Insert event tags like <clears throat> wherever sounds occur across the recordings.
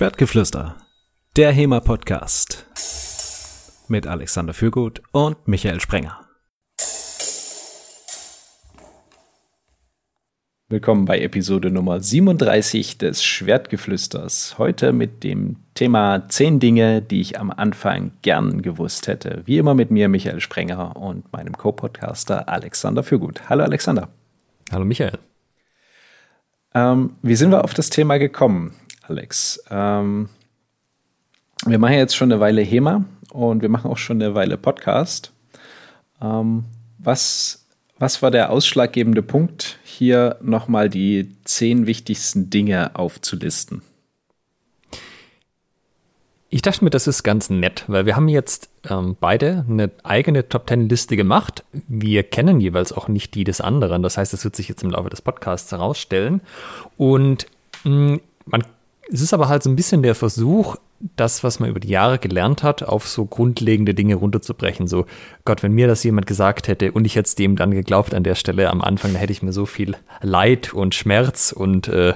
Schwertgeflüster, der HEMA-Podcast mit Alexander Fürgut und Michael Sprenger. Willkommen bei Episode Nummer 37 des Schwertgeflüsters. Heute mit dem Thema 10 Dinge, die ich am Anfang gern gewusst hätte. Wie immer mit mir, Michael Sprenger und meinem Co-Podcaster Alexander Fürgut. Hallo Alexander. Hallo Michael. Ähm, wie sind wir auf das Thema gekommen? Alex. Ähm, wir machen jetzt schon eine Weile HEMA und wir machen auch schon eine Weile Podcast. Ähm, was, was war der ausschlaggebende Punkt, hier nochmal die zehn wichtigsten Dinge aufzulisten? Ich dachte mir, das ist ganz nett, weil wir haben jetzt ähm, beide eine eigene Top Ten Liste gemacht. Wir kennen jeweils auch nicht die des anderen. Das heißt, das wird sich jetzt im Laufe des Podcasts herausstellen. Und mh, mm, man es ist aber halt so ein bisschen der Versuch, das, was man über die Jahre gelernt hat, auf so grundlegende Dinge runterzubrechen. So, Gott, wenn mir das jemand gesagt hätte und ich hätte dem dann geglaubt an der Stelle am Anfang, dann hätte ich mir so viel Leid und Schmerz und äh,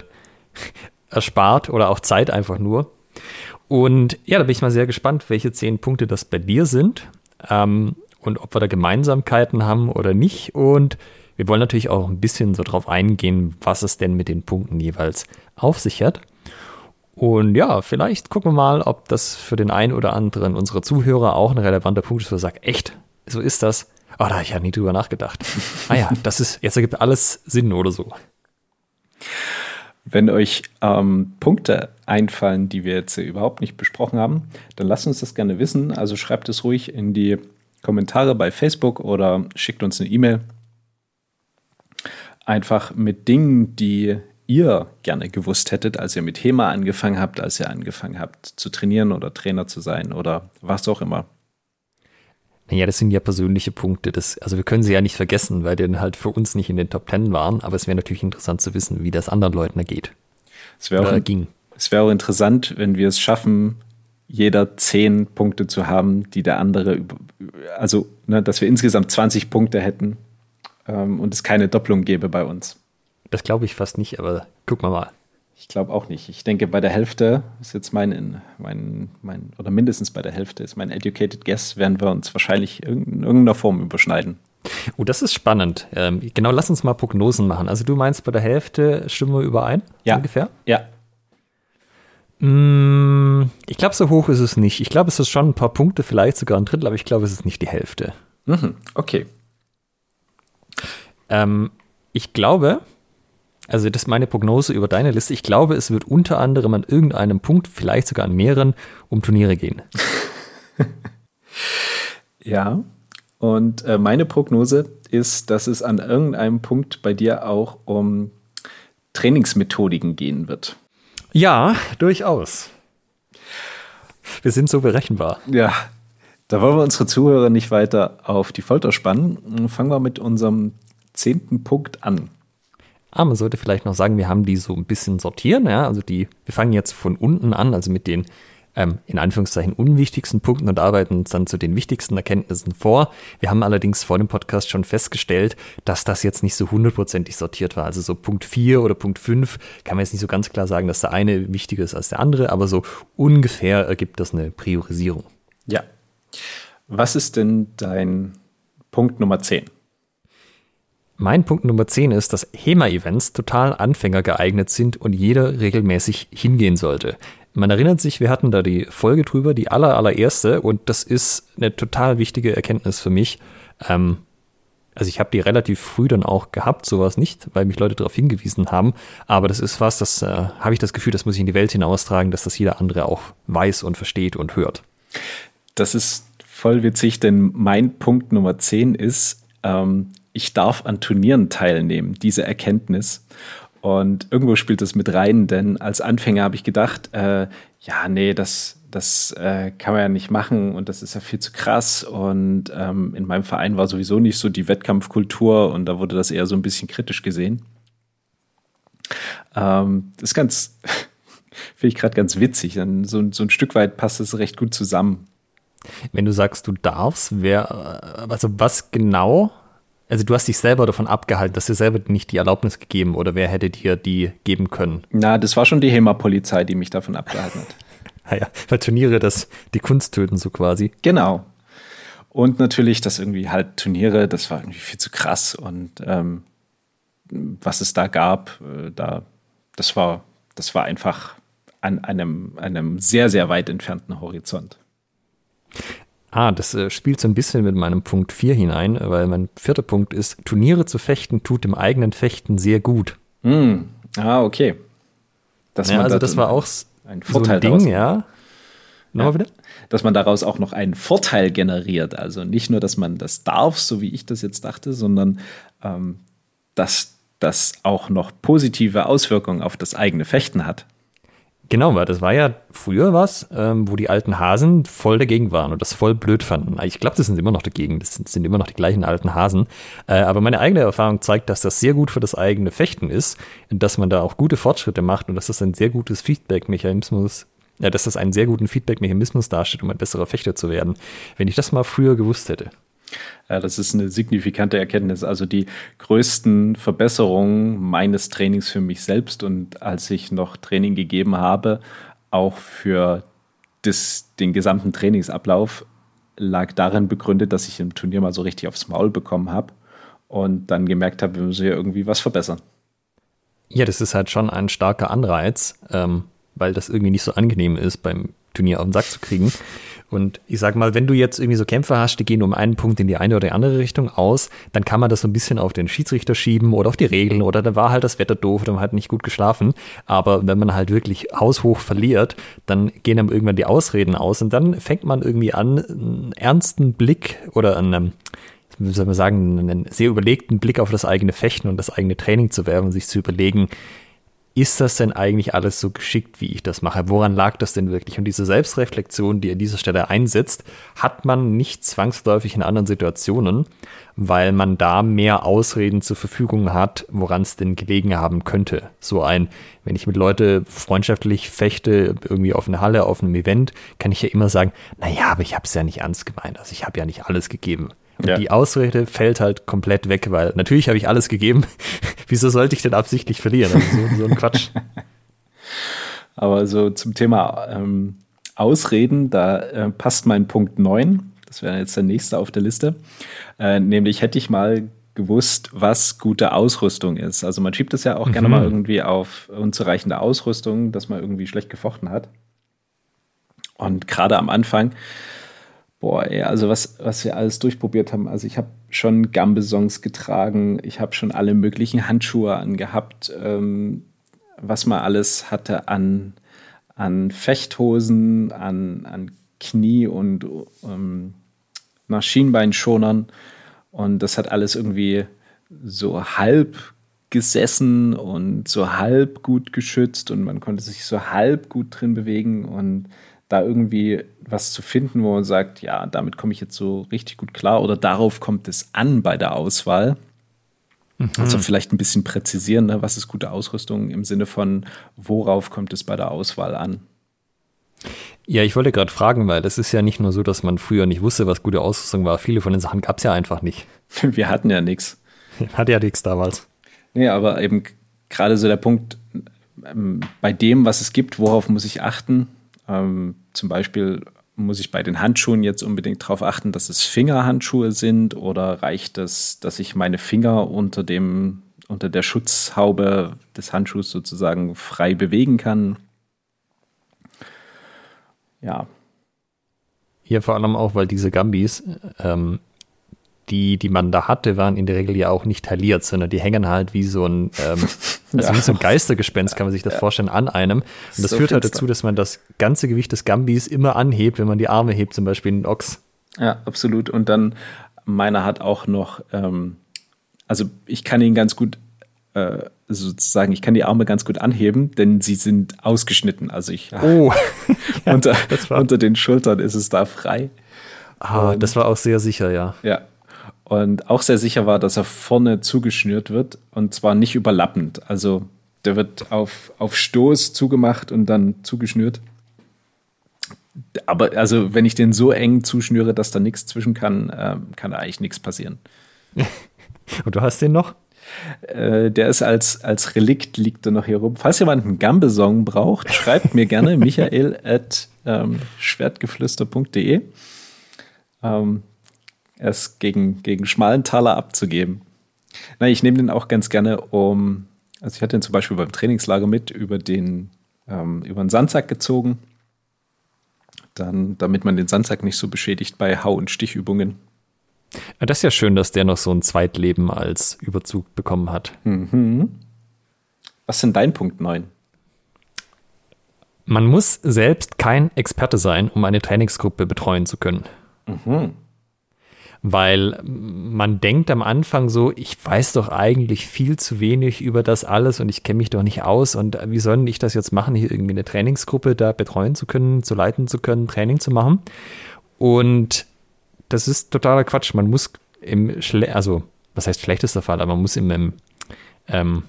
<laughs> erspart oder auch Zeit einfach nur. Und ja, da bin ich mal sehr gespannt, welche zehn Punkte das bei dir sind ähm, und ob wir da Gemeinsamkeiten haben oder nicht. Und wir wollen natürlich auch ein bisschen so drauf eingehen, was es denn mit den Punkten jeweils auf sich hat. Und ja, vielleicht gucken wir mal, ob das für den einen oder anderen unserer Zuhörer auch ein relevanter Punkt ist, wo er sagt, echt, so ist das. Oh, da habe ich ja nie drüber nachgedacht. <laughs> ah ja, das ist, jetzt ergibt alles Sinn oder so. Wenn euch ähm, Punkte einfallen, die wir jetzt überhaupt nicht besprochen haben, dann lasst uns das gerne wissen. Also schreibt es ruhig in die Kommentare bei Facebook oder schickt uns eine E-Mail. Einfach mit Dingen, die ihr gerne gewusst hättet, als ihr mit HEMA angefangen habt, als ihr angefangen habt zu trainieren oder Trainer zu sein oder was auch immer? Naja, das sind ja persönliche Punkte. Das, also wir können sie ja nicht vergessen, weil die dann halt für uns nicht in den Top Ten waren. Aber es wäre natürlich interessant zu wissen, wie das anderen Leuten ergeht. Es wäre auch, ging. Es wäre auch interessant, wenn wir es schaffen, jeder zehn Punkte zu haben, die der andere, also ne, dass wir insgesamt 20 Punkte hätten ähm, und es keine Doppelung gäbe bei uns. Das glaube ich fast nicht, aber gucken wir mal. Ich glaube auch nicht. Ich denke, bei der Hälfte ist jetzt mein, mein, mein, oder mindestens bei der Hälfte ist mein Educated Guess, werden wir uns wahrscheinlich in irgendeiner Form überschneiden. Oh, das ist spannend. Ähm, genau, lass uns mal Prognosen machen. Also du meinst, bei der Hälfte stimmen wir überein? Ja. Ungefähr? Ja. Mm, ich glaube, so hoch ist es nicht. Ich glaube, es ist schon ein paar Punkte, vielleicht sogar ein Drittel, aber ich glaube, es ist nicht die Hälfte. Mhm, okay. Ähm, ich glaube, also das ist meine Prognose über deine Liste. Ich glaube, es wird unter anderem an irgendeinem Punkt, vielleicht sogar an mehreren, um Turniere gehen. <laughs> ja, und äh, meine Prognose ist, dass es an irgendeinem Punkt bei dir auch um Trainingsmethodiken gehen wird. Ja, durchaus. Wir sind so berechenbar. Ja, da wollen wir unsere Zuhörer nicht weiter auf die Folter spannen. Fangen wir mit unserem zehnten Punkt an. Ah, man sollte vielleicht noch sagen, wir haben die so ein bisschen sortieren. Ja? Also die, wir fangen jetzt von unten an, also mit den ähm, in Anführungszeichen unwichtigsten Punkten und arbeiten uns dann zu den wichtigsten Erkenntnissen vor. Wir haben allerdings vor dem Podcast schon festgestellt, dass das jetzt nicht so hundertprozentig sortiert war. Also so Punkt 4 oder Punkt 5 kann man jetzt nicht so ganz klar sagen, dass der eine wichtiger ist als der andere, aber so ungefähr ergibt das eine Priorisierung. Ja. Was ist denn dein Punkt Nummer 10? Mein Punkt Nummer 10 ist, dass HEMA-Events total Anfänger geeignet sind und jeder regelmäßig hingehen sollte. Man erinnert sich, wir hatten da die Folge drüber, die aller, allererste, und das ist eine total wichtige Erkenntnis für mich. Ähm, also ich habe die relativ früh dann auch gehabt, sowas nicht, weil mich Leute darauf hingewiesen haben. Aber das ist was, das äh, habe ich das Gefühl, das muss ich in die Welt hinaustragen, dass das jeder andere auch weiß und versteht und hört. Das ist voll witzig, denn mein Punkt Nummer 10 ist, ähm, ich darf an Turnieren teilnehmen, diese Erkenntnis. Und irgendwo spielt das mit rein, denn als Anfänger habe ich gedacht, äh, ja, nee, das, das äh, kann man ja nicht machen und das ist ja viel zu krass. Und ähm, in meinem Verein war sowieso nicht so die Wettkampfkultur und da wurde das eher so ein bisschen kritisch gesehen. Ähm, das ist ganz, <laughs> finde ich gerade ganz witzig. Dann so, so ein Stück weit passt es recht gut zusammen. Wenn du sagst, du darfst, wer, also was genau Also du hast dich selber davon abgehalten, dass dir selber nicht die Erlaubnis gegeben oder wer hätte dir die geben können? Na, das war schon die HEMA-Polizei, die mich davon abgehalten hat. <laughs> naja, weil Turniere das die Kunst töten, so quasi. Genau. Und natürlich, dass irgendwie halt Turniere, das war irgendwie viel zu krass und ähm, was es da gab, äh, da, das war, das war einfach an einem, einem sehr, sehr weit entfernten Horizont. Ah, das äh, spielt so ein bisschen mit meinem Punkt 4 hinein, weil mein vierter Punkt ist, Turniere zu fechten tut dem eigenen Fechten sehr gut. Mm. Ah, okay. Dass ja, also das war auch ein Vorteil so ein Ding, ja. Nochmal ja, Dass man daraus auch noch einen Vorteil generiert. Also nicht nur, dass man das darf, so wie ich das jetzt dachte, sondern ähm, dass das auch noch positive Auswirkungen auf das eigene Fechten hat. Genau, weil das war ja früher was, ähm, wo die alten Hasen voll dagegen waren und das voll blöd fanden. Ich glaube, das sind immer noch dagegen, das sind, sind immer noch die gleichen alten Hasen. Äh, aber meine eigene Erfahrung zeigt, dass das sehr gut für das eigene Fechten ist, dass man da auch gute Fortschritte macht und dass das ein sehr gutes Feedback-Mechanismus ja, dass das einen sehr guten Feedback-Mechanismus darstellt, um ein besserer Fechter zu werden. Wenn ich das mal früher gewusst hätte. Ja, das ist eine signifikante Erkenntnis. Also die größten Verbesserungen meines Trainings für mich selbst und als ich noch Training gegeben habe, auch für das, den gesamten Trainingsablauf, lag darin begründet, dass ich im Turnier mal so richtig aufs Maul bekommen habe und dann gemerkt habe, wir müssen hier irgendwie was verbessern. Ja, das ist halt schon ein starker Anreiz, ähm, weil das irgendwie nicht so angenehm ist, beim Turnier auf den Sack zu kriegen. Und ich sag mal, wenn du jetzt irgendwie so Kämpfe hast, die gehen um einen Punkt in die eine oder die andere Richtung aus, dann kann man das so ein bisschen auf den Schiedsrichter schieben oder auf die Regeln oder da war halt das Wetter doof oder man hat nicht gut geschlafen. Aber wenn man halt wirklich haushoch verliert, dann gehen dann irgendwann die Ausreden aus und dann fängt man irgendwie an, einen ernsten Blick oder einen, wie soll man sagen, einen sehr überlegten Blick auf das eigene Fechten und das eigene Training zu werfen und sich zu überlegen, ist das denn eigentlich alles so geschickt, wie ich das mache? Woran lag das denn wirklich? Und diese Selbstreflexion, die an dieser Stelle einsetzt, hat man nicht zwangsläufig in anderen Situationen, weil man da mehr Ausreden zur Verfügung hat, woran es denn gelegen haben könnte. So ein, wenn ich mit Leute freundschaftlich fechte, irgendwie auf einer Halle, auf einem Event, kann ich ja immer sagen, naja, aber ich habe es ja nicht ernst gemeint. Also ich habe ja nicht alles gegeben. Und ja. die Ausrede fällt halt komplett weg, weil natürlich habe ich alles gegeben. <laughs> Wieso sollte ich denn absichtlich verlieren? Also so, so ein Quatsch. <laughs> Aber so zum Thema ähm, Ausreden, da äh, passt mein Punkt 9. Das wäre jetzt der nächste auf der Liste. Äh, nämlich hätte ich mal gewusst, was gute Ausrüstung ist. Also man schiebt das ja auch mhm. gerne mal irgendwie auf unzureichende Ausrüstung, dass man irgendwie schlecht gefochten hat. Und gerade am Anfang Boah, ey, also was, was wir alles durchprobiert haben. Also ich habe schon Gambesongs getragen, ich habe schon alle möglichen Handschuhe angehabt, ähm, was man alles hatte an, an Fechthosen, an, an Knie- und ähm, nach. Und das hat alles irgendwie so halb gesessen und so halb gut geschützt und man konnte sich so halb gut drin bewegen und da irgendwie was zu finden, wo man sagt, ja, damit komme ich jetzt so richtig gut klar oder darauf kommt es an bei der Auswahl. Mhm. Also vielleicht ein bisschen präzisieren, ne? was ist gute Ausrüstung im Sinne von, worauf kommt es bei der Auswahl an? Ja, ich wollte gerade fragen, weil es ist ja nicht nur so, dass man früher nicht wusste, was gute Ausrüstung war. Viele von den Sachen gab es ja einfach nicht. <laughs> Wir hatten ja nichts. <laughs> Hatte ja nichts damals. Nee, aber eben gerade so der Punkt, ähm, bei dem, was es gibt, worauf muss ich achten? Ähm, zum Beispiel muss ich bei den Handschuhen jetzt unbedingt darauf achten, dass es Fingerhandschuhe sind oder reicht es, dass ich meine Finger unter dem unter der Schutzhaube des Handschuhs sozusagen frei bewegen kann? Ja. Hier vor allem auch, weil diese Gambis ähm, die, die man da hatte, waren in der Regel ja auch nicht tailliert, sondern die hängen halt wie so ein, ähm, <laughs> also ja. wie so ein Geistergespenst, kann man sich das ja. vorstellen, an einem. Und das so führt halt dazu, dass man das ganze Gewicht des Gambis immer anhebt, wenn man die Arme hebt, zum Beispiel in Ochs. Ja, absolut. Und dann, meiner hat auch noch, ähm, also ich kann ihn ganz gut äh, sozusagen, ich kann die Arme ganz gut anheben, denn sie sind ausgeschnitten. Also ich oh. <laughs> <laughs> unter, unter den Schultern ist es da frei. Ah, das war auch sehr sicher, ja. Ja, und auch sehr sicher war, dass er vorne zugeschnürt wird und zwar nicht überlappend. Also der wird auf, auf Stoß zugemacht und dann zugeschnürt. Aber also, wenn ich den so eng zuschnüre, dass da nichts zwischen kann, äh, kann da eigentlich nichts passieren. <laughs> Und du hast den noch? Äh, der ist als, als Relikt, liegt er noch hier rum. Falls jemand einen Gambe-Song braucht, schreibt mir gerne <laughs> michael at ähm, schwertgeflüster.de. Ähm, ist gegen, gegen schmalen Taler abzugeben. Na, ich nehme den auch ganz gerne um, also ich hatte den zum Beispiel beim Trainingslager mit über den, ähm, über den Sandsack gezogen. Dann, damit man den Sandsack nicht so beschädigt bei Hau- und Stichübungen. Das ist ja schön, dass der noch so ein Zweitleben als Überzug bekommen hat. Mhm. Was sind dein Punkt 9? Man muss selbst kein Experte sein, um eine Trainingsgruppe betreuen zu können. Mhm. Weil man denkt am Anfang so, ich weiß doch eigentlich viel zu wenig über das alles und ich kenne mich doch nicht aus und wie soll ich das jetzt machen, hier irgendwie eine Trainingsgruppe da betreuen zu können, zu leiten zu können, Training zu machen. Und das ist totaler Quatsch. Man muss im, Schle also, was heißt schlechtester Fall, aber man muss im, im, ähm,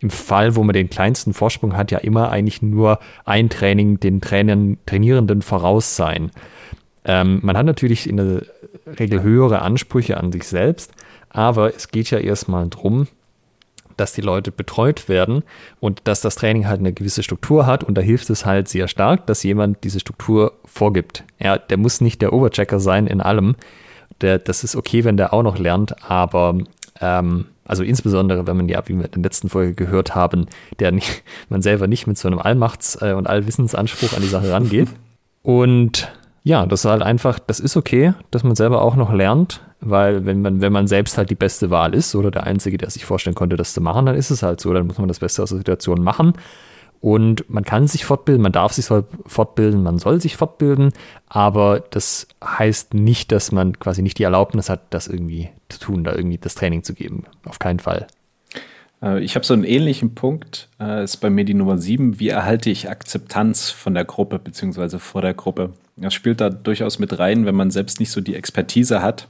im Fall, wo man den kleinsten Vorsprung hat, ja immer eigentlich nur ein Training den Trainern, Trainierenden voraus sein. Ähm, man hat natürlich in der Regel höhere Ansprüche an sich selbst, aber es geht ja erstmal darum, dass die Leute betreut werden und dass das Training halt eine gewisse Struktur hat und da hilft es halt sehr stark, dass jemand diese Struktur vorgibt. Ja, der muss nicht der Overchecker sein in allem. Der, das ist okay, wenn der auch noch lernt, aber ähm, also insbesondere, wenn man ja, wie wir in der letzten Folge gehört haben, der nicht, <laughs> man selber nicht mit so einem Allmachts- und Allwissensanspruch an die Sache rangeht. <laughs> Und ja, das ist halt einfach, das ist okay, dass man selber auch noch lernt, weil wenn man, wenn man selbst halt die beste Wahl ist oder der Einzige, der sich vorstellen konnte, das zu machen, dann ist es halt so, dann muss man das Beste aus der Situation machen. Und man kann sich fortbilden, man darf sich fortbilden, man soll sich fortbilden, aber das heißt nicht, dass man quasi nicht die Erlaubnis hat, das irgendwie zu tun, da irgendwie das Training zu geben. Auf keinen Fall. Äh, ich habe so einen ähnlichen Punkt, äh, ist bei mir die Nummer 7. Wie erhalte ich Akzeptanz von der Gruppe beziehungsweise vor der Gruppe? Das spielt da durchaus mit rein, wenn man selbst nicht so die Expertise hat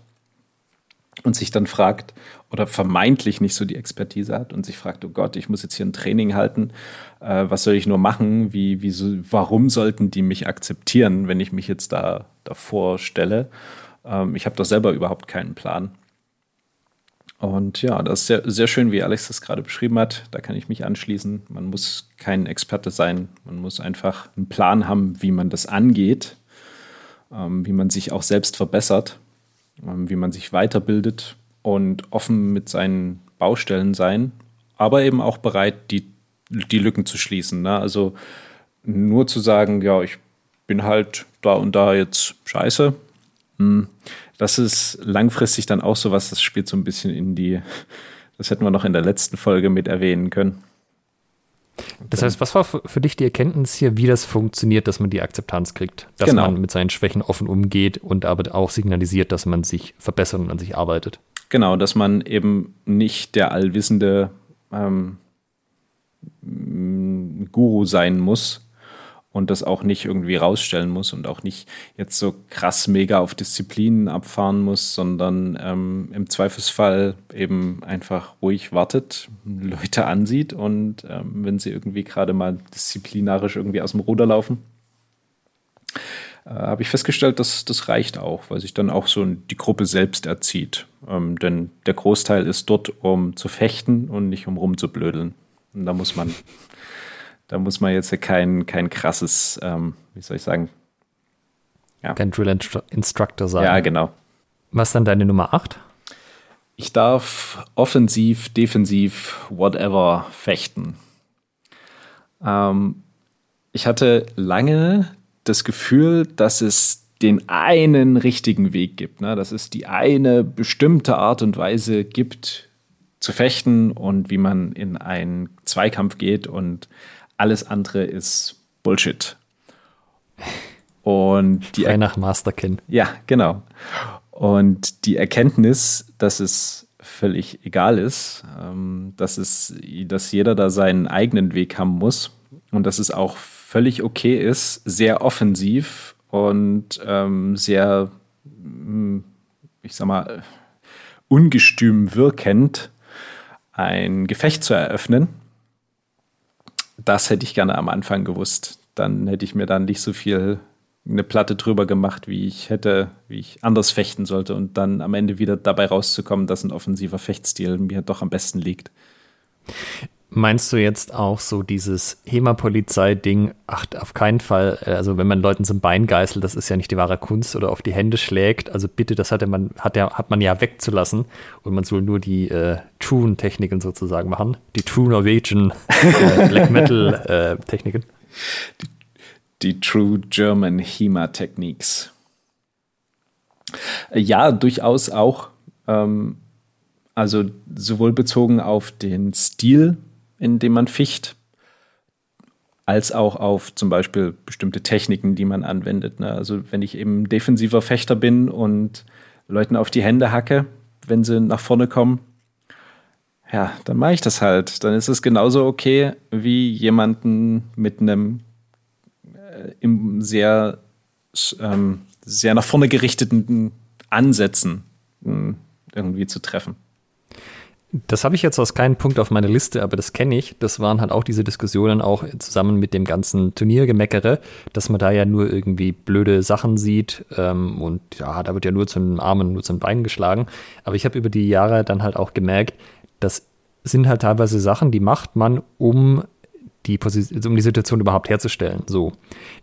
und sich dann fragt, oder vermeintlich nicht so die Expertise hat und sich fragt, oh Gott, ich muss jetzt hier ein Training halten, äh, was soll ich nur machen, wie, wie warum sollten die mich akzeptieren, wenn ich mich jetzt da davor stelle? Ähm, ich habe doch selber überhaupt keinen Plan. Und ja, das ist sehr, sehr schön, wie Alex das gerade beschrieben hat. Da kann ich mich anschließen. Man muss kein Experte sein. Man muss einfach einen Plan haben, wie man das angeht, wie man sich auch selbst verbessert, ähm, wie man sich weiterbildet und offen mit seinen Baustellen sein, aber eben auch bereit, die, die Lücken zu schließen. Ne? Also nur zu sagen, ja, ich bin halt da und da jetzt scheiße. Hm, das ist langfristig dann auch so was, das spielt so ein bisschen in die, das hätten wir noch in der letzten Folge mit erwähnen können. Das heißt, was war für dich die Erkenntnis hier, wie das funktioniert, dass man die Akzeptanz kriegt? Dass genau. man mit seinen Schwächen offen umgeht und aber auch signalisiert, dass man sich verbessert und an sich arbeitet. Genau, dass man eben nicht der allwissende ähm, Guru sein muss und das auch nicht irgendwie rausstellen muss und auch nicht jetzt so krass mega auf Disziplinen abfahren muss, sondern ähm, im Zweifelsfall eben einfach ruhig wartet, Leute ansieht und ähm, wenn sie irgendwie gerade mal disziplinarisch irgendwie aus dem Ruder laufen, äh, habe ich festgestellt, dass das reicht auch, weil sich dann auch so die Gruppe selbst erzieht. Ähm, denn der Großteil ist dort, um zu fechten und nicht um rumzublödeln. Und da muss man, da muss man jetzt kein, kein krasses, ähm, wie soll ich sagen, ja. kein Drill Instructor sein. Ja, genau. Was ist dann deine Nummer 8? Ich darf offensiv, defensiv, whatever fechten. Ähm, ich hatte lange das Gefühl, dass es den einen richtigen Weg gibt, ne? dass es die eine bestimmte Art und Weise gibt zu fechten und wie man in einen Zweikampf geht und alles andere ist Bullshit. Und die Frei nach Masterkin. Ja, genau. Und die Erkenntnis, dass es völlig egal ist, ähm, dass es, dass jeder da seinen eigenen Weg haben muss und dass es auch völlig okay ist, sehr offensiv und ähm, sehr, hm, ich sag mal, ungestüm wirkend ein Gefecht zu eröffnen. Das hätte ich gerne am Anfang gewusst. Dann hätte ich mir dann nicht so viel eine Platte drüber gemacht, wie ich hätte, wie ich anders fechten sollte und dann am Ende wieder dabei rauszukommen, dass ein offensiver Fechtstil mir doch am besten liegt. Meinst du jetzt auch so dieses HEMA-Polizei-Ding? Ach, auf keinen Fall. Also, wenn man Leuten zum Bein geißelt, das ist ja nicht die wahre Kunst oder auf die Hände schlägt. Also, bitte, das hatte man, hat, ja, hat man ja wegzulassen. Und man soll nur die äh, True-Techniken sozusagen machen. Die True Norwegian äh, <laughs> Black Metal-Techniken. Äh, die, die True German HEMA-Techniques. Ja, durchaus auch. Ähm, also, sowohl bezogen auf den Stil in dem man ficht, als auch auf zum Beispiel bestimmte Techniken, die man anwendet. Ne? Also wenn ich eben defensiver Fechter bin und Leuten auf die Hände hacke, wenn sie nach vorne kommen, ja, dann mache ich das halt. Dann ist es genauso okay wie jemanden mit einem äh, im sehr, ähm, sehr nach vorne gerichteten Ansätzen äh, irgendwie zu treffen. Das habe ich jetzt aus keinem Punkt auf meiner Liste, aber das kenne ich. Das waren halt auch diese Diskussionen auch zusammen mit dem ganzen Turniergemeckere, dass man da ja nur irgendwie blöde Sachen sieht ähm, und ja, da wird ja nur zum Armen, nur zum Bein geschlagen. Aber ich habe über die Jahre dann halt auch gemerkt, das sind halt teilweise Sachen, die macht man, um die, um die Situation überhaupt herzustellen. So,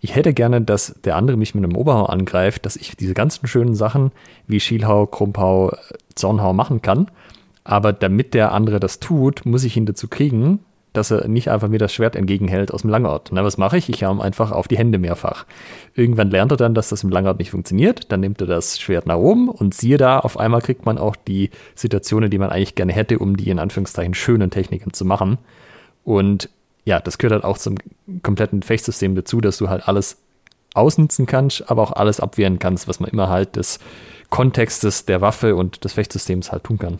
ich hätte gerne, dass der andere mich mit einem Oberhau angreift, dass ich diese ganzen schönen Sachen wie Schielhau, Krumpau, Zornhau machen kann aber damit der andere das tut, muss ich ihn dazu kriegen, dass er nicht einfach mir das Schwert entgegenhält aus dem Langort. Na, was mache ich? Ich hau ihm einfach auf die Hände mehrfach. Irgendwann lernt er dann, dass das im Langort nicht funktioniert. Dann nimmt er das Schwert nach oben und siehe da, auf einmal kriegt man auch die Situationen, die man eigentlich gerne hätte, um die in Anführungszeichen schönen Techniken zu machen. Und ja, das gehört halt auch zum kompletten Fechtsystem dazu, dass du halt alles ausnutzen kannst, aber auch alles abwehren kannst, was man immer halt des Kontextes der Waffe und des Fechtsystems halt tun kann.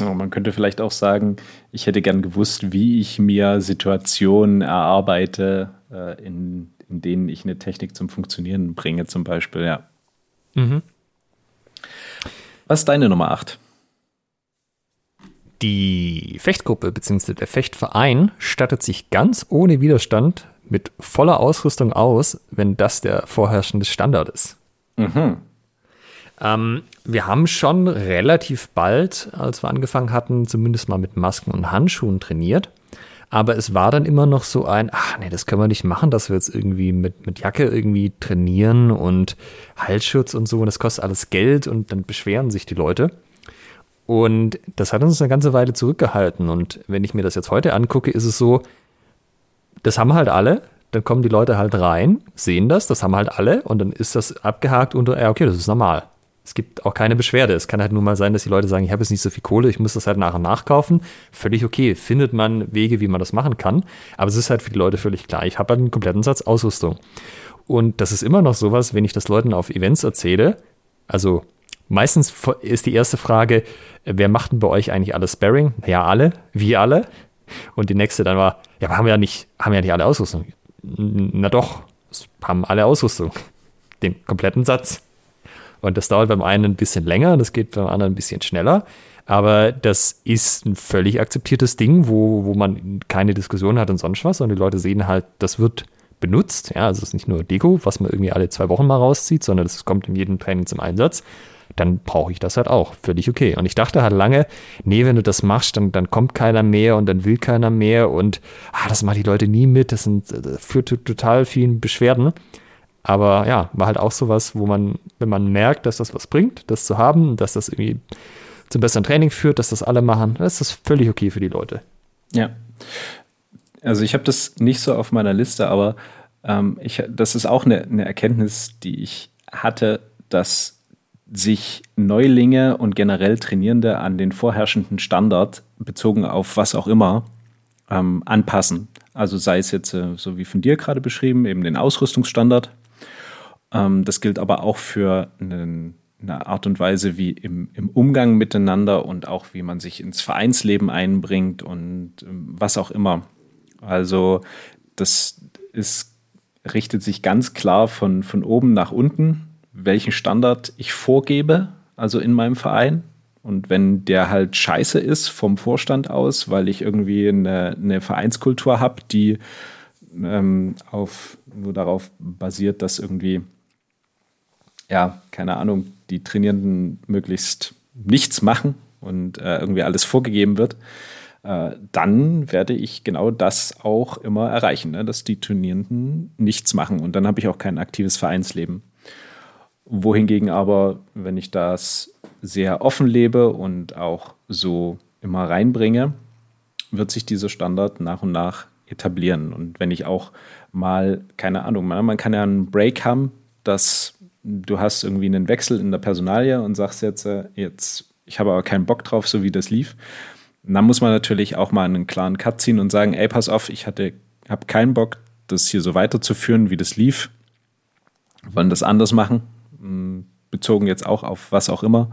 Man könnte vielleicht auch sagen, ich hätte gern gewusst, wie ich mir Situationen erarbeite, äh, in, in denen ich eine Technik zum Funktionieren bringe, zum Beispiel, ja. Mhm. Was ist deine Nummer 8? Die Fechtgruppe bzw. der Fechtverein stattet sich ganz ohne Widerstand mit voller Ausrüstung aus, wenn das der vorherrschende Standard ist. Mhm. Ähm, wir haben schon relativ bald, als wir angefangen hatten, zumindest mal mit Masken und Handschuhen trainiert. Aber es war dann immer noch so ein, ach nee, das können wir nicht machen, dass wir jetzt irgendwie mit, mit Jacke irgendwie trainieren und Halsschutz und so. Und das kostet alles Geld und dann beschweren sich die Leute. Und das hat uns eine ganze Weile zurückgehalten. Und wenn ich mir das jetzt heute angucke, ist es so, das haben halt alle. Dann kommen die Leute halt rein, sehen das, das haben halt alle. Und dann ist das abgehakt unter, ja, okay, das ist normal es gibt auch keine Beschwerde. Es kann halt nur mal sein, dass die Leute sagen, ich habe jetzt nicht so viel Kohle, ich muss das halt nachher nachkaufen. Völlig okay. Findet man Wege, wie man das machen kann. Aber es ist halt für die Leute völlig klar. Ich habe halt einen kompletten Satz Ausrüstung. Und das ist immer noch sowas, wenn ich das Leuten auf Events erzähle. Also meistens ist die erste Frage, wer macht denn bei euch eigentlich alles Sparring? Ja, alle. Wir alle. Und die nächste dann war, ja, aber haben wir ja nicht, haben wir ja nicht alle Ausrüstung. Na doch, haben alle Ausrüstung. Den kompletten Satz. Und das dauert beim einen ein bisschen länger, das geht beim anderen ein bisschen schneller. Aber das ist ein völlig akzeptiertes Ding, wo, wo man keine Diskussion hat und sonst was, sondern die Leute sehen halt, das wird benutzt. Ja, also es ist nicht nur Deko, was man irgendwie alle zwei Wochen mal rauszieht, sondern das kommt in jedem Training zum Einsatz. Dann brauche ich das halt auch. Völlig okay. Und ich dachte halt lange, nee, wenn du das machst, dann, dann kommt keiner mehr und dann will keiner mehr und ah, das machen die Leute nie mit. Das, sind, das führt zu total vielen Beschwerden. Aber ja, war halt auch sowas, wo man, wenn man merkt, dass das was bringt, das zu haben, dass das irgendwie zum besseren Training führt, dass das alle machen, dann ist das völlig okay für die Leute. Ja. Also ich habe das nicht so auf meiner Liste, aber ähm, ich, das ist auch eine, eine Erkenntnis, die ich hatte, dass sich Neulinge und generell Trainierende an den vorherrschenden Standard, bezogen auf was auch immer, ähm, anpassen. Also sei es jetzt äh, so wie von dir gerade beschrieben, eben den Ausrüstungsstandard, das gilt aber auch für einen, eine Art und Weise, wie im, im, Umgang miteinander und auch wie man sich ins Vereinsleben einbringt und ähm, was auch immer. Also das ist, richtet sich ganz klar von, von oben nach unten, welchen Standard ich vorgebe, also in meinem Verein. Und wenn der halt scheiße ist vom Vorstand aus, weil ich irgendwie eine, eine Vereinskultur habe, die ähm, auf, nur darauf basiert, dass irgendwie ja, keine Ahnung, die Trainierenden möglichst nichts machen und äh, irgendwie alles vorgegeben wird, äh, dann werde ich genau das auch immer erreichen, ne? dass die Turnierenden nichts machen und dann habe ich auch kein aktives Vereinsleben. Wohingegen aber, wenn ich das sehr offen lebe und auch so immer reinbringe, wird sich dieser Standard nach und nach etablieren. Und wenn ich auch mal, keine Ahnung, man, kann ja einen Break haben, dass du hast irgendwie einen Wechsel in der Personalie und sagst jetzt, äh, jetzt, ich habe aber keinen Bock drauf, so wie das lief. Und dann muss man natürlich auch mal einen klaren Cut ziehen und sagen, ey, pass auf, ich hatte, habe keinen Bock, das hier so weiterzuführen, wie das lief. Wir wollen das anders machen, hm, bezogen jetzt auch auf was auch immer.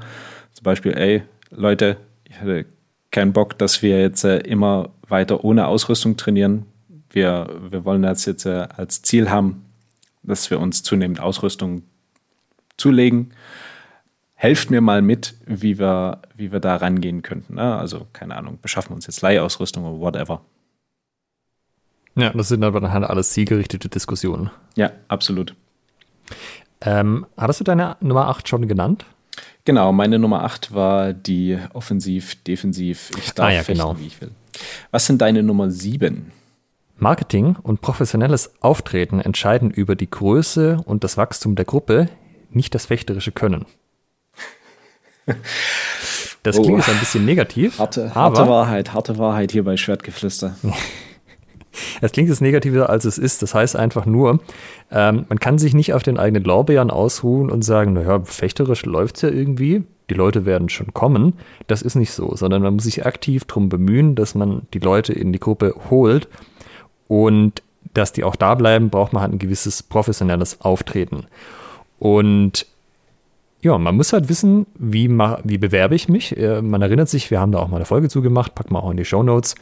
Zum Beispiel, ey, Leute, ich hatte keinen Bock, dass wir jetzt äh, immer weiter ohne Ausrüstung trainieren. Wir, wir wollen das jetzt äh, als Ziel haben, dass wir uns zunehmend Ausrüstung zulegen. Helft mir mal mit, wie wir, wie wir da rangehen könnten. Ne? Also, keine Ahnung, beschaffen wir uns jetzt Leihausrüstung oder whatever. Ja, das sind aber dann halt alles zielgerichtete Diskussionen. Ja, absolut. Ähm, hattest du deine Nummer 8 schon genannt? Genau, meine Nummer 8 war die Offensiv, Defensiv, ich darf ah, ja, fechten, genau. wie ich will. Was sind deine Nummer 7? Marketing und professionelles Auftreten entscheiden über die Größe und das Wachstum der Gruppe, nicht das fechterische Können. <laughs> Das klingt Oh. jetzt ein bisschen negativ, Harte, harte Wahrheit, harte Wahrheit hier bei Schwertgeflüster. <laughs> Es klingt jetzt negativer, als es ist. Das heißt einfach nur, ähm, man kann sich nicht auf den eigenen Lorbeeren ausruhen und sagen, naja, fechterisch läuft es ja irgendwie, die Leute werden schon kommen. Das ist nicht so, sondern man muss sich aktiv darum bemühen, dass man die Leute in die Gruppe holt und dass die auch da bleiben, braucht man halt ein gewisses professionelles Auftreten. Und ja, man muss halt wissen, wie, wie bewerbe ich mich. Äh, Man erinnert sich, wir haben da auch mal eine Folge zugemacht, packen wir auch in die Show Notes.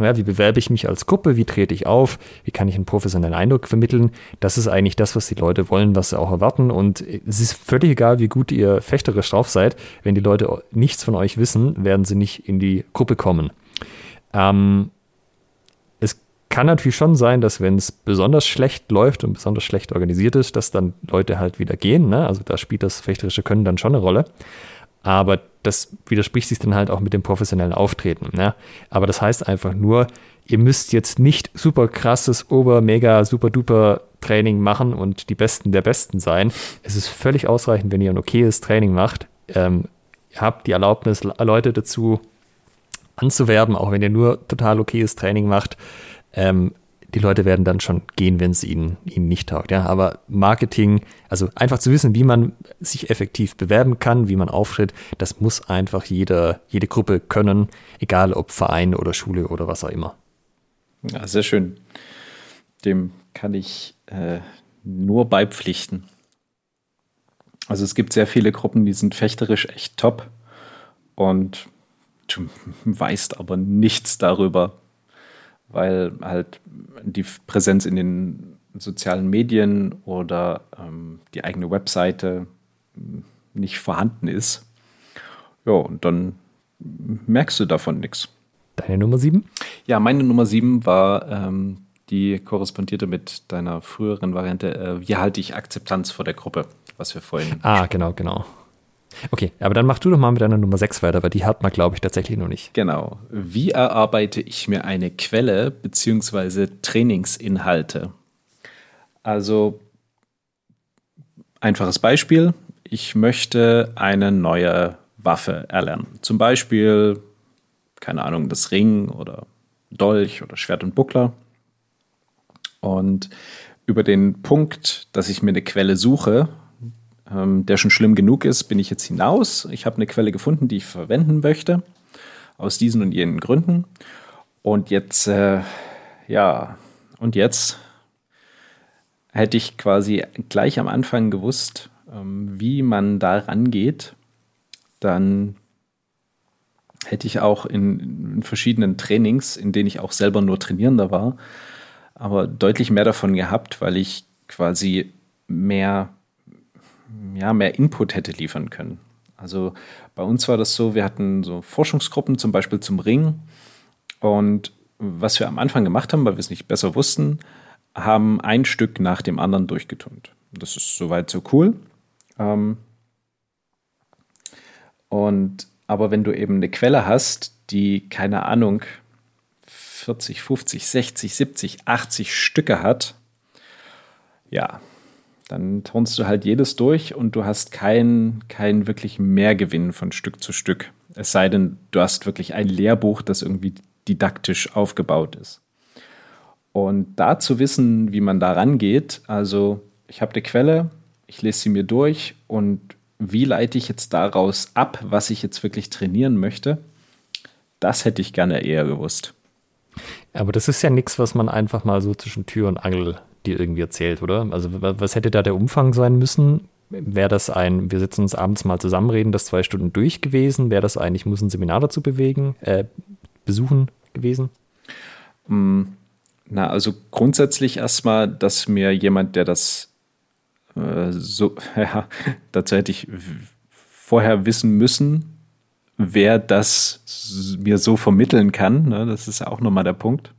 Ja, wie bewerbe ich mich als Gruppe? Wie trete ich auf? Wie kann ich einen professionellen Eindruck vermitteln? Das ist eigentlich das, was die Leute wollen, was sie auch erwarten. Und es ist völlig egal, wie gut ihr fechterisch drauf seid. Wenn die Leute nichts von euch wissen, werden sie nicht in die Gruppe kommen. Ähm, kann natürlich schon sein, dass wenn es besonders schlecht läuft und besonders schlecht organisiert ist, dass dann Leute halt wieder gehen. Ne? Also da spielt das fechterische Können dann schon eine Rolle. Aber das widerspricht sich dann halt auch mit dem professionellen Auftreten. Ne? Aber das heißt einfach nur, ihr müsst jetzt nicht super krasses, ober, mega, super duper Training machen und die Besten der Besten sein. Es ist völlig ausreichend, wenn ihr ein okayes Training macht. Ähm, ihr habt die Erlaubnis, Leute dazu anzuwerben, auch wenn ihr nur total okayes Training macht. Ähm, die Leute werden dann schon gehen, wenn es ihnen, ihnen nicht taugt. Ja? Aber Marketing, also einfach zu wissen, wie man sich effektiv bewerben kann, wie man auftritt, das muss einfach jeder, jede Gruppe können, egal ob Verein oder Schule oder was auch immer. Ja, sehr schön. Dem kann ich äh, nur beipflichten. Also es gibt sehr viele Gruppen, die sind fechterisch echt top und du weißt aber nichts darüber, weil halt die Präsenz in den sozialen Medien oder ähm, die eigene Webseite nicht vorhanden ist. Ja, und dann merkst du davon nichts. Deine Nummer sieben? Ja, meine Nummer sieben war, ähm, die korrespondierte mit deiner früheren Variante, äh, wie halte ich Akzeptanz vor der Gruppe, was wir vorhin. Ah, genau, genau. Okay, aber dann mach du doch mal mit deiner Nummer sechs weiter, weil die hat man, glaube ich, tatsächlich noch nicht. Genau. Wie erarbeite ich mir eine Quelle bzw. Trainingsinhalte? Also, einfaches Beispiel. Ich möchte eine neue Waffe erlernen. Zum Beispiel, keine Ahnung, das Ring oder Dolch oder Schwert und Buckler. Und über den Punkt, dass ich mir eine Quelle suche, ähm, der schon schlimm genug ist, bin ich jetzt hinaus. Ich habe eine Quelle gefunden, die ich verwenden möchte, aus diesen und jenen Gründen. Und jetzt, äh, ja, und jetzt hätte ich quasi gleich am Anfang gewusst, ähm, wie man da rangeht, dann hätte ich auch in, in verschiedenen Trainings, in denen ich auch selber nur Trainierender war, aber deutlich mehr davon gehabt, weil ich quasi mehr, ja, mehr Input hätte liefern können. Also bei uns war das so, wir hatten so Forschungsgruppen, zum Beispiel zum Ring. Und was wir am Anfang gemacht haben, weil wir es nicht besser wussten, haben ein Stück nach dem anderen durchgeturnt. Das ist soweit so cool. Ähm, und aber wenn du eben eine Quelle hast, die, keine Ahnung, 40, 50, 60, 70, 80 Stücke hat, ja, dann turnst du halt jedes durch und du hast keinen kein wirklichen Mehrgewinn von Stück zu Stück. Es sei denn, du hast wirklich ein Lehrbuch, das irgendwie didaktisch aufgebaut ist. Und da zu wissen, wie man da rangeht, also ich habe eine Quelle, ich lese sie mir durch und wie leite ich jetzt daraus ab, was ich jetzt wirklich trainieren möchte, das hätte ich gerne eher gewusst. Aber das ist ja nichts, was man einfach mal so zwischen Tür und Angel dir irgendwie erzählt, oder? Also was hätte da der Umfang sein müssen? Wäre das ein, wir sitzen uns abends mal zusammenreden, das zwei Stunden durch gewesen? Wäre das ein, ich muss ein Seminar dazu bewegen, äh, besuchen gewesen? Mm, na, also grundsätzlich erstmal, dass mir jemand, der das äh, so, <laughs> ja, dazu hätte ich vorher wissen müssen, wer das mir so vermitteln kann. Ne? Das ist ja auch nochmal der Punkt.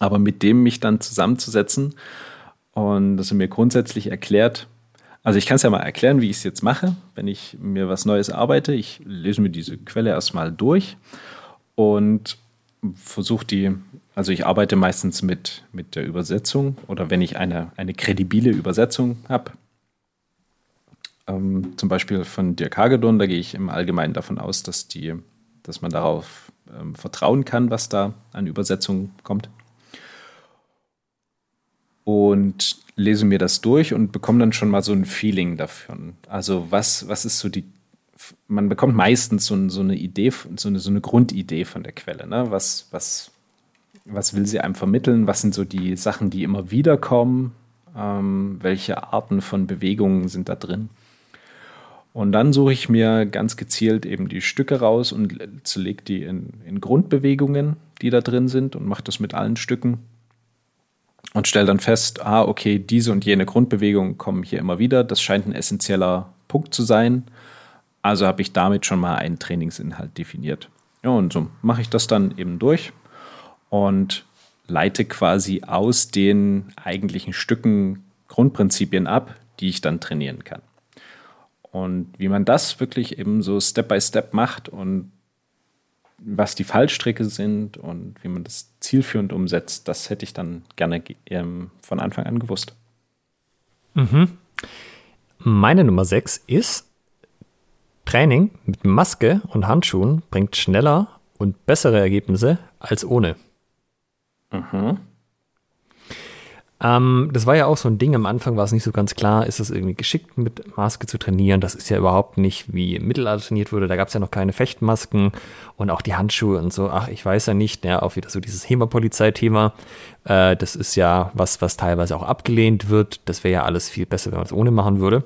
Aber mit dem mich dann zusammenzusetzen und dass er mir grundsätzlich erklärt, also ich kann es ja mal erklären, wie ich es jetzt mache, wenn ich mir was Neues arbeite. Ich lese mir diese Quelle erstmal durch und versuche die, also ich arbeite meistens mit, mit der Übersetzung oder wenn ich eine, eine kredibile Übersetzung habe, ähm, zum Beispiel von Dirk Hagedorn, da gehe ich im Allgemeinen davon aus, dass, die, dass man darauf ähm, vertrauen kann, was da an Übersetzung kommt und lese mir das durch und bekomme dann schon mal so ein Feeling dafür. Also was, was ist so die, man bekommt meistens so, so eine Idee, so eine, so eine Grundidee von der Quelle. Ne? Was, was, was will sie einem vermitteln? Was sind so die Sachen, die immer wieder kommen? Ähm, welche Arten von Bewegungen sind da drin? Und dann suche ich mir ganz gezielt eben die Stücke raus und zerlege die in, in Grundbewegungen, die da drin sind und mache das mit allen Stücken und stelle dann fest, ah, okay, diese und jene Grundbewegungen kommen hier immer wieder. Das scheint ein essentieller Punkt zu sein. Also habe ich damit schon mal einen Trainingsinhalt definiert. Ja, und so mache ich das dann eben durch und leite quasi aus den eigentlichen Stücken Grundprinzipien ab, die ich dann trainieren kann. Und wie man das wirklich eben so Step by Step macht und was die Fallstricke sind und wie man das zielführend umsetzt, das hätte ich dann gerne ähm, von Anfang an gewusst. Mhm. Meine Nummer 6 ist, Training mit Maske und Handschuhen bringt schneller und bessere Ergebnisse als ohne. Mhm. Ähm, das war ja auch so ein Ding. Am Anfang war es nicht so ganz klar, ist es irgendwie geschickt, mit Maske zu trainieren. Das ist ja überhaupt nicht, wie im Mittelalter trainiert wurde. Da gab es ja noch keine Fechtmasken und auch die Handschuhe und so. Ach, ich weiß ja nicht. Ja, auch wieder so dieses HEMA-Polizei-Thema. Äh, das ist ja was, was teilweise auch abgelehnt wird. Das wäre ja alles viel besser, wenn man es ohne machen würde.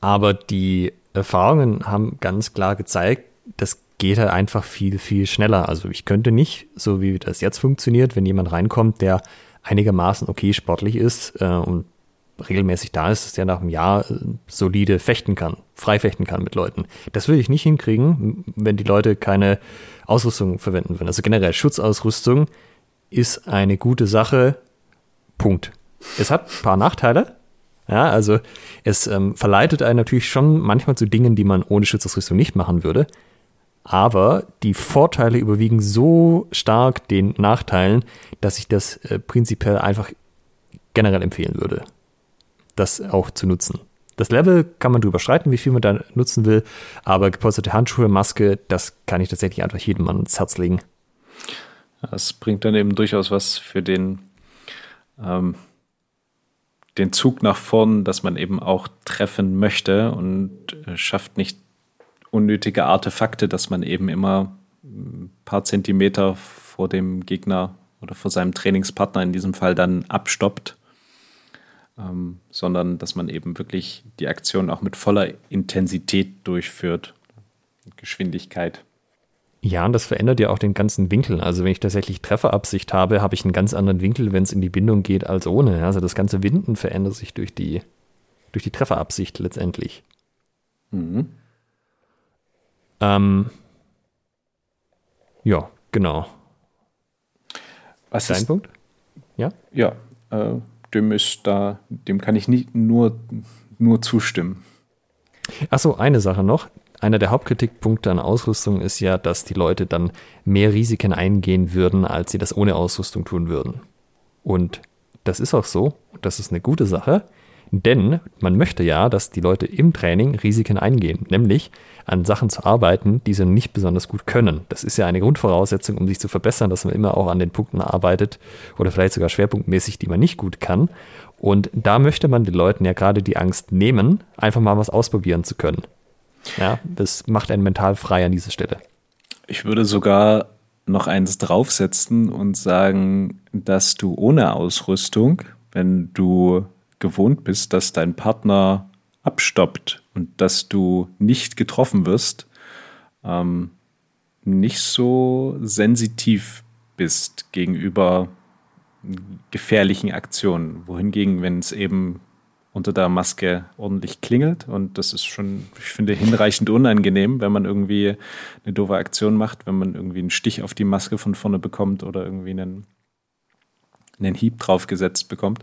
Aber die Erfahrungen haben ganz klar gezeigt, das geht halt einfach viel, viel schneller. Also ich könnte nicht, so wie das jetzt funktioniert, wenn jemand reinkommt, der einigermaßen okay sportlich ist äh, und regelmäßig da ist, dass der nach einem Jahr äh, solide fechten kann, frei fechten kann mit Leuten. Das würde ich nicht hinkriegen, wenn die Leute keine Ausrüstung verwenden würden. Also generell Schutzausrüstung ist eine gute Sache. Punkt. Es hat ein paar Nachteile. Ja, also es ähm, verleitet einen natürlich schon manchmal zu Dingen, die man ohne Schutzausrüstung nicht machen würde. Aber die Vorteile überwiegen so stark den Nachteilen, dass ich das äh, prinzipiell einfach generell empfehlen würde, das auch zu nutzen. Das Level kann man drüber streiten, wie viel man da nutzen will, aber gepolsterte Handschuhe, Maske, das kann ich tatsächlich einfach jedem Mann ins Herz legen. Das bringt dann eben durchaus was für den, ähm, den Zug nach vorn, dass man eben auch treffen möchte und äh, schafft nicht unnötige Artefakte, dass man eben immer ein paar Zentimeter vor dem Gegner oder vor seinem Trainingspartner in diesem Fall dann abstoppt, ähm, sondern dass man eben wirklich die Aktion auch mit voller Intensität durchführt, Geschwindigkeit. Ja, und das verändert ja auch den ganzen Winkel. Also wenn ich tatsächlich Trefferabsicht habe, habe ich einen ganz anderen Winkel, wenn es in die Bindung geht, als ohne. Also das ganze Winden verändert sich durch die, durch die Trefferabsicht letztendlich. Mhm. Ähm, ja, genau. Was Dein ist Punkt? Ja? Ja, äh, dem ist da, dem kann ich nicht nur, nur zustimmen. Achso, eine Sache noch. Einer der Hauptkritikpunkte an Ausrüstung ist ja, dass die Leute dann mehr Risiken eingehen würden, als sie das ohne Ausrüstung tun würden. Und das ist auch so. Das ist eine gute Sache. Denn man möchte ja, dass die Leute im Training Risiken eingehen, nämlich an Sachen zu arbeiten, die sie nicht besonders gut können. Das ist ja eine Grundvoraussetzung, um sich zu verbessern, dass man immer auch an den Punkten arbeitet oder vielleicht sogar schwerpunktmäßig, die man nicht gut kann. Und da möchte man den Leuten ja gerade die Angst nehmen, einfach mal was ausprobieren zu können. Ja, das macht einen mental frei an dieser Stelle. Ich würde sogar noch eins draufsetzen und sagen, dass du ohne Ausrüstung, wenn du gewohnt bist, dass dein Partner abstoppt und dass du nicht getroffen wirst, ähm, nicht so sensitiv bist gegenüber gefährlichen Aktionen. Wohingegen, wenn es eben unter der Maske ordentlich klingelt und das ist schon, ich finde, hinreichend unangenehm, wenn man irgendwie eine doofe Aktion macht, wenn man irgendwie einen Stich auf die Maske von vorne bekommt oder irgendwie einen einen Hieb draufgesetzt bekommt.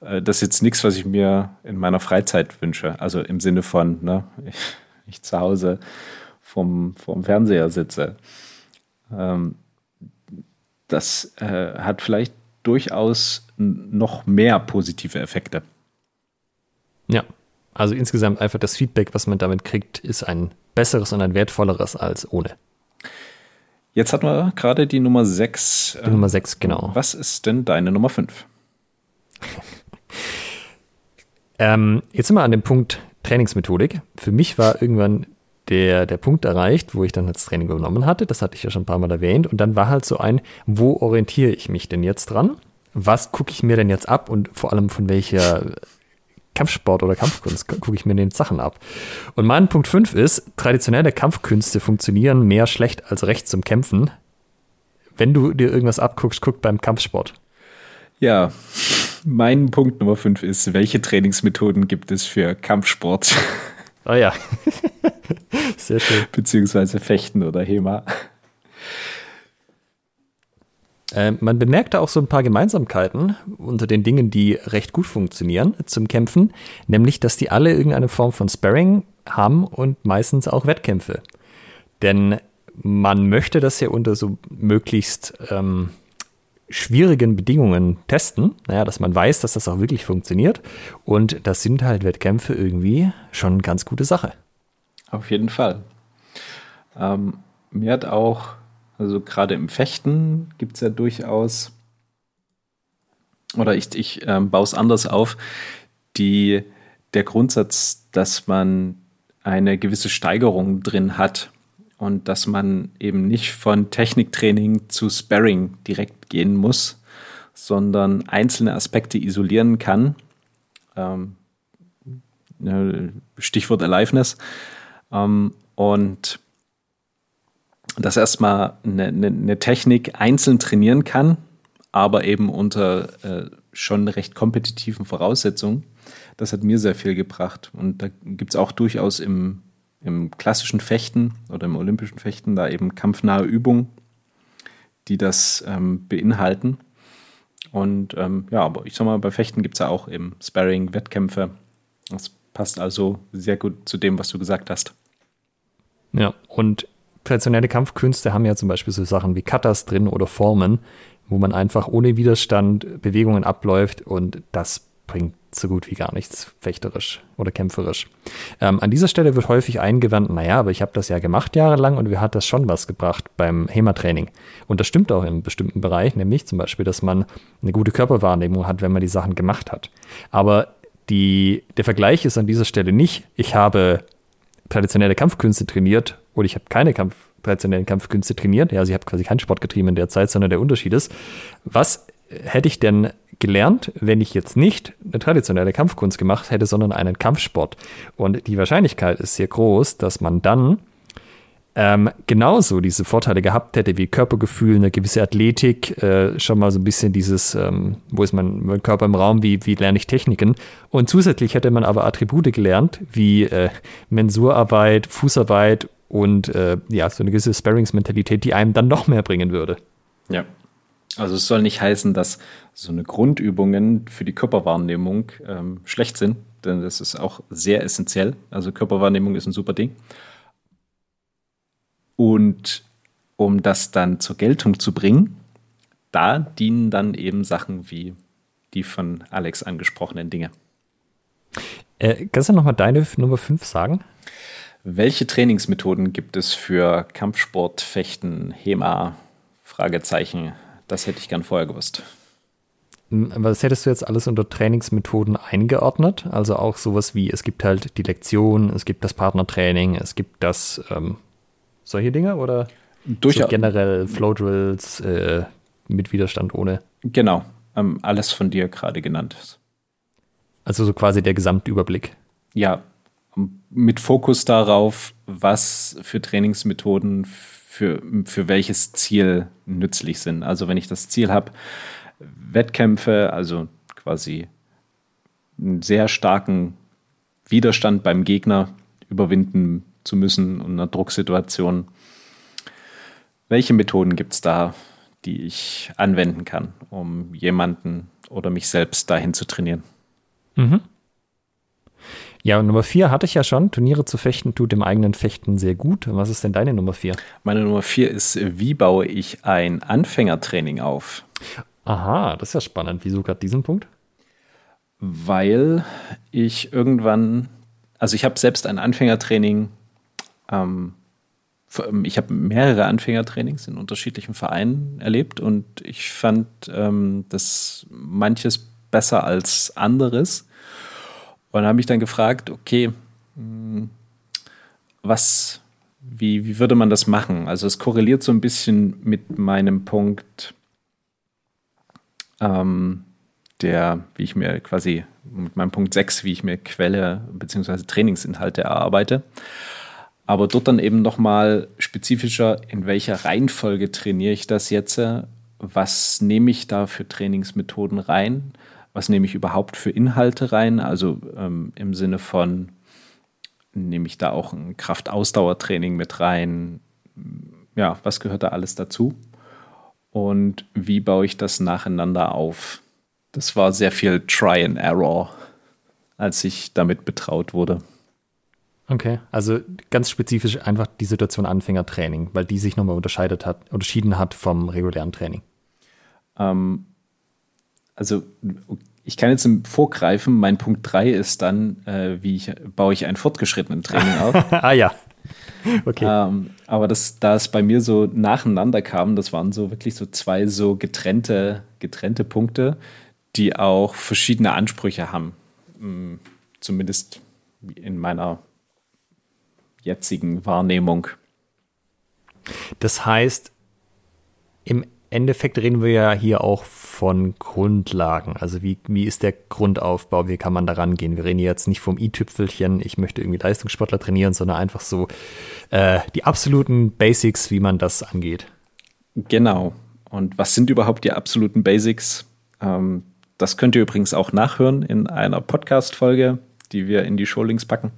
Äh, das ist jetzt nichts, was ich mir in meiner Freizeit wünsche. Also im Sinne von, ne, ich, <laughs> ich zu Hause vom, vom Fernseher sitze. Ähm, das äh, hat vielleicht durchaus noch mehr positive Effekte. Ja, also insgesamt einfach das Feedback, was man damit kriegt, ist ein besseres und ein wertvolleres als ohne. Jetzt hatten wir gerade die Nummer 6. Die Nummer 6, genau. Was ist denn deine Nummer 5? <laughs> ähm, jetzt sind wir an dem Punkt Trainingsmethodik. Für mich war irgendwann der, der Punkt erreicht, wo ich dann das Training übernommen hatte. Das hatte ich ja schon ein paar Mal erwähnt. Und dann war halt so ein, wo orientiere ich mich denn jetzt dran? Was gucke ich mir denn jetzt ab und vor allem von welcher Kampfsport oder Kampfkunst gucke ich mir den Sachen ab. Und mein Punkt 5 ist, traditionelle Kampfkünste funktionieren mehr schlecht als recht zum Kämpfen. Wenn du dir irgendwas abguckst, guck beim Kampfsport. Ja, mein Punkt Nummer 5 ist, welche Trainingsmethoden gibt es für Kampfsport? Oh ja. <laughs> Sehr schön. Beziehungsweise Fechten oder HEMA. Äh, man bemerkt da auch so ein paar Gemeinsamkeiten unter den Dingen, die recht gut funktionieren zum Kämpfen, nämlich, dass die alle irgendeine Form von Sparring haben und meistens auch Wettkämpfe. Denn man möchte das ja unter so möglichst ähm, schwierigen Bedingungen testen, naja, dass man weiß, dass das auch wirklich funktioniert. Und das sind halt Wettkämpfe irgendwie schon eine ganz gute Sache. Auf jeden Fall. Ähm, mir hat auch also gerade im Fechten gibt es ja durchaus, oder ich, ich ähm, baue es anders auf, die, der Grundsatz, dass man eine gewisse Steigerung drin hat und dass man eben nicht von Techniktraining zu Sparring direkt gehen muss, sondern einzelne Aspekte isolieren kann. Ähm, ne, Stichwort Aliveness. Ähm, und dass erstmal eine, eine, eine Technik einzeln trainieren kann, aber eben unter äh, schon recht kompetitiven Voraussetzungen. Das hat mir sehr viel gebracht. Und da gibt es auch durchaus im, im klassischen Fechten oder im olympischen Fechten da eben kampfnahe Übungen, die das ähm, beinhalten. Und ähm, ja, aber ich sag mal, bei Fechten gibt es ja auch eben Sparring, Wettkämpfe. Das passt also sehr gut zu dem, was du gesagt hast. Ja, und traditionelle Kampfkünste haben ja zum Beispiel so Sachen wie Katas drin oder Formen, wo man einfach ohne Widerstand Bewegungen abläuft und das bringt so gut wie gar nichts fechterisch oder kämpferisch. Ähm, an dieser Stelle wird häufig eingewandt, naja, aber ich habe das ja gemacht jahrelang und mir hat das schon was gebracht beim HEMA-Training. Und das stimmt auch in bestimmten Bereich, nämlich zum Beispiel, dass man eine gute Körperwahrnehmung hat, wenn man die Sachen gemacht hat. Aber die, der Vergleich ist an dieser Stelle nicht, ich habe traditionelle Kampfkünste trainiert oder ich habe keine Kampf, traditionellen Kampfkünste trainiert. Ja, also ich habe quasi keinen Sport getrieben in der Zeit, sondern der Unterschied ist, was hätte ich denn gelernt, wenn ich jetzt nicht eine traditionelle Kampfkunst gemacht hätte, sondern einen Kampfsport? Und die Wahrscheinlichkeit ist sehr groß, dass man dann ähm, genauso diese Vorteile gehabt hätte wie Körpergefühl, eine gewisse Athletik, äh, schon mal so ein bisschen dieses, ähm, wo ist mein, mein, Körper im Raum, wie, wie lerne ich Techniken. Und zusätzlich hätte man aber Attribute gelernt, wie äh, Mensurarbeit, Fußarbeit und äh, ja, so eine gewisse Sparings-Mentalität, die einem dann noch mehr bringen würde. Ja. Also es soll nicht heißen, dass so eine Grundübungen für die Körperwahrnehmung ähm, schlecht sind. denn das ist auch sehr essentiell. Also Körperwahrnehmung ist ein super Ding. Und um das dann zur Geltung zu bringen, da dienen dann eben Sachen wie die von Alex angesprochenen Dinge. Äh, kannst du nochmal deine Nummer 5 sagen? Welche Trainingsmethoden gibt es für Kampfsport, Fechten, HEMA? Fragezeichen. Das hätte ich gern vorher gewusst. Was hättest du jetzt alles unter Trainingsmethoden eingeordnet? Also auch sowas wie, es gibt halt die Lektion, es gibt das Partnertraining, es gibt das, ähm, solche Dinge oder Durchaus. So generell Flow Drills äh, mit Widerstand ohne? Genau, ähm, alles von dir gerade genannt. Also so quasi der Gesamtüberblick. Ja, mit Fokus darauf, was für Trainingsmethoden für, für welches Ziel nützlich sind. Also wenn ich das Ziel habe, Wettkämpfe, also quasi einen sehr starken Widerstand beim Gegner überwinden zu müssen und einer Drucksituation. Welche Methoden gibt es da, die ich anwenden kann, um jemanden oder mich selbst dahin zu trainieren? Mhm. Ja, Nummer vier hatte ich ja schon. Turniere zu fechten tut dem eigenen Fechten sehr gut. Was ist denn deine Nummer vier? Meine Nummer vier ist, wie baue ich ein Anfängertraining auf? Aha, das ist ja spannend. Wieso gerade diesen Punkt? Weil ich irgendwann, also ich habe selbst ein Anfängertraining, ähm, ich habe mehrere Anfängertrainings in unterschiedlichen Vereinen erlebt und ich fand ähm, das manches besser als anderes. Und habe mich dann gefragt, okay, hm, was, wie, wie würde man das machen? Also es korreliert so ein bisschen mit meinem Punkt, ähm, der, wie ich mir quasi, mit meinem Punkt 6, wie ich mir Quelle bzw. Trainingsinhalte erarbeite. Aber dort dann eben nochmal spezifischer, in welcher Reihenfolge trainiere ich das jetzt? Was nehme ich da für Trainingsmethoden rein? was nehme ich überhaupt für Inhalte rein? Also ähm, im Sinne von, nehme ich da auch ein Kraftausdauertraining mit rein? Ja, was gehört da alles dazu? Und wie baue ich das nacheinander auf? Das war sehr viel Try and Error, als ich damit betraut wurde. Okay, also ganz spezifisch einfach die Situation Anfängertraining, weil die sich nochmal unterscheidet hat, unterschieden hat vom regulären Training. Ähm, also ich kann jetzt vorgreifen, mein Punkt 3 ist dann, äh, wie ich, baue ich ein fortgeschrittenen Training auf. <laughs> ah ja. Okay. Ähm, aber das, da es bei mir so nacheinander kam, das waren so wirklich so zwei so getrennte, getrennte Punkte, die auch verschiedene Ansprüche haben. Hm, zumindest in meiner jetzigen Wahrnehmung. Das heißt, im Endeffekt reden wir ja hier auch von Grundlagen. Also wie, wie ist der Grundaufbau, wie kann man da rangehen? Wir reden jetzt nicht vom i-Tüpfelchen, ich möchte irgendwie Leistungssportler trainieren, sondern einfach so äh, die absoluten Basics, wie man das angeht. Genau. Und was sind überhaupt die absoluten Basics? Ähm, das könnt ihr übrigens auch nachhören in einer Podcast-Folge, die wir in die Showlinks packen.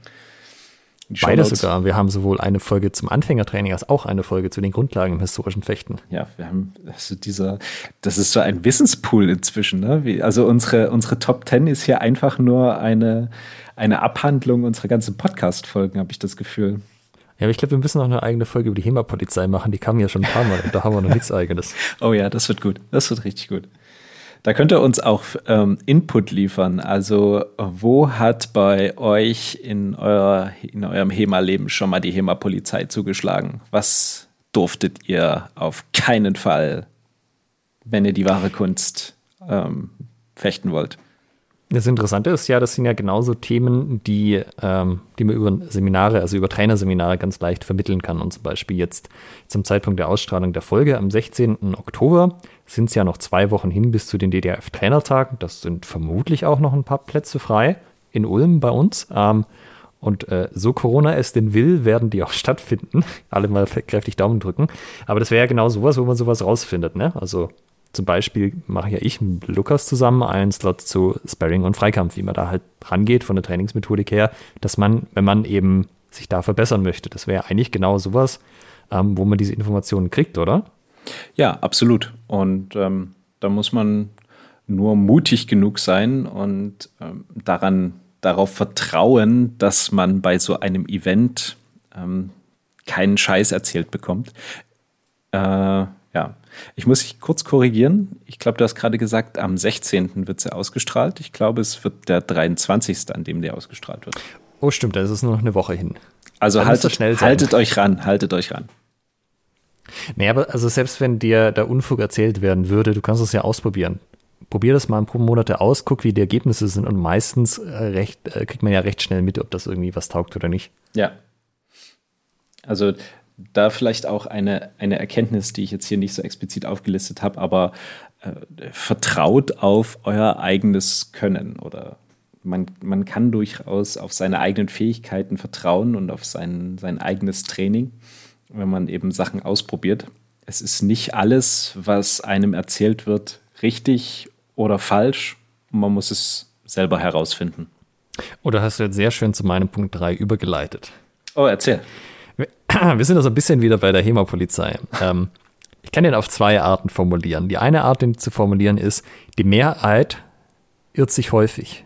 Beides sogar. Wir haben sowohl eine Folge zum Anfängertraining als auch eine Folge zu den Grundlagen im historischen Fechten. Ja, wir haben also dieser, das ist so ein Wissenspool inzwischen. Ne? Wie, also unsere, unsere Top 10 ist hier einfach nur eine, eine Abhandlung unserer ganzen Podcast-Folgen, habe ich das Gefühl. Ja, aber ich glaube, wir müssen noch eine eigene Folge über die HEMA-Polizei machen. Die kam ja schon ein paar Mal und da haben wir noch nichts Eigenes. <laughs> Oh ja, das wird gut. Das wird richtig gut. Da könnt ihr uns auch ähm, Input liefern. Also, wo hat bei euch in, euer, in eurem HEMA-Leben schon mal die HEMA-Polizei zugeschlagen? Was durftet ihr auf keinen Fall, wenn ihr die wahre Kunst ähm, fechten wollt? Das Interessante ist ja, das sind ja genauso Themen, die, ähm, die man über Seminare, also über Trainerseminare ganz leicht vermitteln kann. Und zum Beispiel jetzt zum Zeitpunkt der Ausstrahlung der Folge am 16. Oktober sind es ja noch zwei Wochen hin bis zu den DDRF-Trainertagen. Das sind vermutlich auch noch ein paar Plätze frei in Ulm bei uns. Ähm, und äh, so Corona es denn will, werden die auch <laughs> stattfinden. Alle mal kräftig Daumen drücken. Aber das wäre ja genau sowas, wo man sowas rausfindet. Ne? Also zum Beispiel mache ja ich mit Lukas zusammen einen Slot zu Sparring und Freikampf, wie man da halt rangeht von der Trainingsmethodik her, dass man, wenn man eben sich da verbessern möchte, das wäre eigentlich genau sowas, ähm, wo man diese Informationen kriegt, oder? Ja, absolut. Und ähm, da muss man nur mutig genug sein und ähm, daran darauf vertrauen, dass man bei so einem Event ähm, keinen Scheiß erzählt bekommt. Äh, ja, ich muss dich kurz korrigieren. Ich glaube, du hast gerade gesagt, am 16. wird sie ausgestrahlt. Ich glaube, es wird der 23., an dem der ausgestrahlt wird. Oh, stimmt, da ist es nur noch eine Woche hin. Also haltet, haltet euch ran, haltet euch ran. Naja, aber also selbst wenn dir der Unfug erzählt werden würde, du kannst es ja ausprobieren. Probier das mal ein paar Monate aus, guck, wie die Ergebnisse sind und meistens äh, recht, äh, kriegt man ja recht schnell mit, ob das irgendwie was taugt oder nicht. Ja. Also da vielleicht auch eine, eine Erkenntnis, die ich jetzt hier nicht so explizit aufgelistet habe, aber äh, vertraut auf euer eigenes Können oder man, man kann durchaus auf seine eigenen Fähigkeiten vertrauen und auf sein, sein eigenes Training, wenn man eben Sachen ausprobiert. Es ist nicht alles, was einem erzählt wird, richtig oder falsch. Man muss es selber herausfinden. Oder hast du jetzt sehr schön zu meinem Punkt 3 übergeleitet? Oh, erzähl. <clears throat> Wir sind also ein bisschen wieder bei der HEMA-Polizei. Ähm, ich kann den auf zwei Arten formulieren. Die eine Art, den zu formulieren, ist, die Mehrheit irrt sich häufig.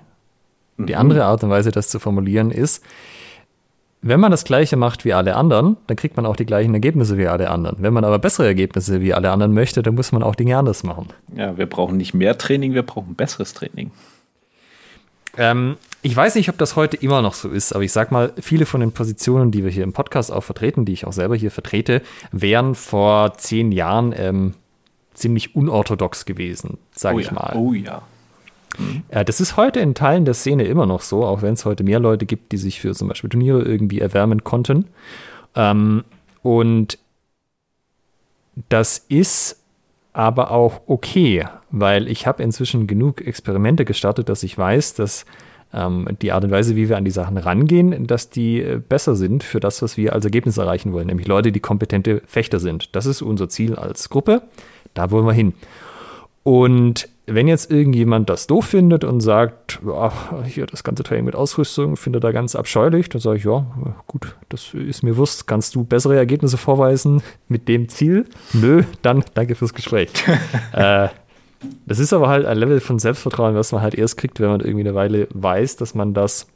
Die mhm. andere Art und Weise, das zu formulieren, ist, wenn man das Gleiche macht wie alle anderen, dann kriegt man auch die gleichen Ergebnisse wie alle anderen. Wenn man aber bessere Ergebnisse wie alle anderen möchte, dann muss man auch Dinge anders machen. Ja, wir brauchen nicht mehr Training, wir brauchen besseres Training. Ähm, ich weiß nicht, ob das heute immer noch so ist, aber ich sag mal, viele von den Positionen, die wir hier im Podcast auch vertreten, die ich auch selber hier vertrete, wären vor zehn Jahren ähm, ziemlich unorthodox gewesen, sage oh ich ja. mal. Oh ja. Mhm. Ja, das ist heute in Teilen der Szene immer noch so, auch wenn es heute mehr Leute gibt, die sich für zum Beispiel Turniere irgendwie erwärmen konnten. Ähm, und das ist aber auch okay, weil ich habe inzwischen genug Experimente gestartet, dass ich weiß, dass ähm, die Art und Weise, wie wir an die Sachen rangehen, dass die äh, besser sind für das, was wir als Ergebnis erreichen wollen, nämlich Leute, die kompetente Fechter sind. Das ist unser Ziel als Gruppe, da wollen wir hin. Und wenn jetzt irgendjemand das doof findet und sagt, ja, hier das ganze Training mit Ausrüstung findet er ganz abscheulich, dann sage ich, ja, gut, das ist mir wurscht. Kannst du bessere Ergebnisse vorweisen mit dem Ziel? Nö, dann danke fürs Gespräch. <laughs> äh, das ist aber halt ein Level von Selbstvertrauen, was man halt erst kriegt, wenn man irgendwie eine Weile weiß, dass man das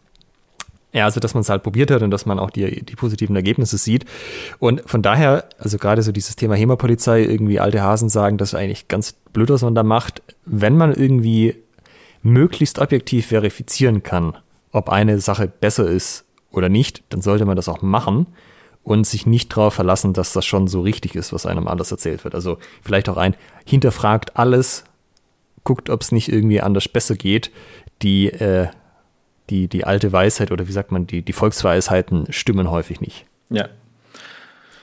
ja, also dass man es halt probiert hat und dass man auch die, die positiven Ergebnisse sieht. Und von daher, also gerade so dieses Thema HEMA-Polizei, irgendwie alte Hasen sagen, das ist eigentlich ganz blöd, was man da macht. Wenn man irgendwie möglichst objektiv verifizieren kann, ob eine Sache besser ist oder nicht, dann sollte man das auch machen und sich nicht darauf verlassen, dass das schon so richtig ist, was einem alles erzählt wird. Also vielleicht auch ein, hinterfragt alles, guckt, ob es nicht irgendwie anders besser geht. Die äh, die, die alte Weisheit oder wie sagt man, die, die Volksweisheiten stimmen häufig nicht. Ja.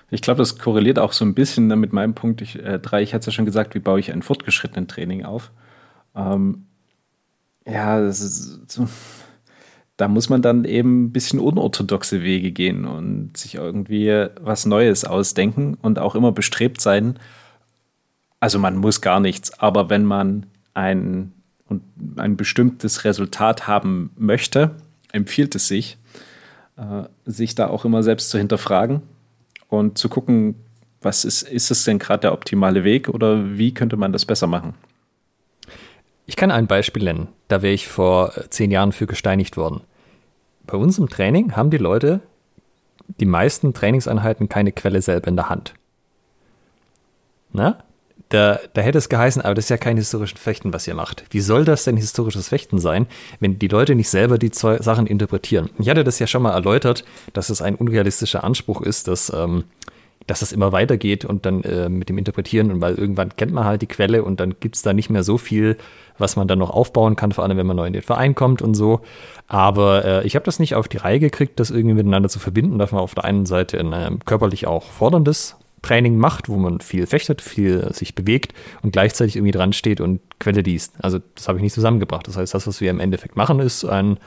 Ich glaube, das korreliert auch so ein bisschen mit meinem Punkt 3. Ich, äh, ich hatte es ja schon gesagt, wie baue ich ein fortgeschrittenen Training auf? Ähm, ja, so, da muss man dann eben ein bisschen unorthodoxe Wege gehen und sich irgendwie was Neues ausdenken und auch immer bestrebt sein. Also man muss gar nichts, aber wenn man ein und ein bestimmtes Resultat haben möchte, empfiehlt es sich, äh, sich da auch immer selbst zu hinterfragen und zu gucken, was ist, ist es denn gerade der optimale Weg oder wie könnte man das besser machen? Ich kann ein Beispiel nennen. Da wäre ich vor äh, zehn Jahren für gesteinigt worden. Bei uns im Training haben die Leute die meisten Trainingseinheiten keine Quelle selber in der Hand. Na? Da, da hätte es geheißen, aber das ist ja kein historisches Fechten, was ihr macht. Wie soll das denn historisches Fechten sein, wenn die Leute nicht selber die zwei Sachen interpretieren? Ich hatte das ja schon mal erläutert, dass es ein unrealistischer Anspruch ist, dass, ähm, dass das immer weitergeht und dann äh, mit dem Interpretieren und weil irgendwann kennt man halt die Quelle und dann gibt es da nicht mehr so viel, was man dann noch aufbauen kann, vor allem wenn man neu in den Verein kommt und so. Aber äh, ich habe das nicht auf die Reihe gekriegt, das irgendwie miteinander zu verbinden, dass man auf der einen Seite ein äh, körperlich auch forderndes Training macht, wo man viel fechtet, viel sich bewegt und gleichzeitig irgendwie dran steht und Quelle liest. Also das habe ich nicht zusammengebracht. Das heißt, das, was wir im Endeffekt machen, ist ein,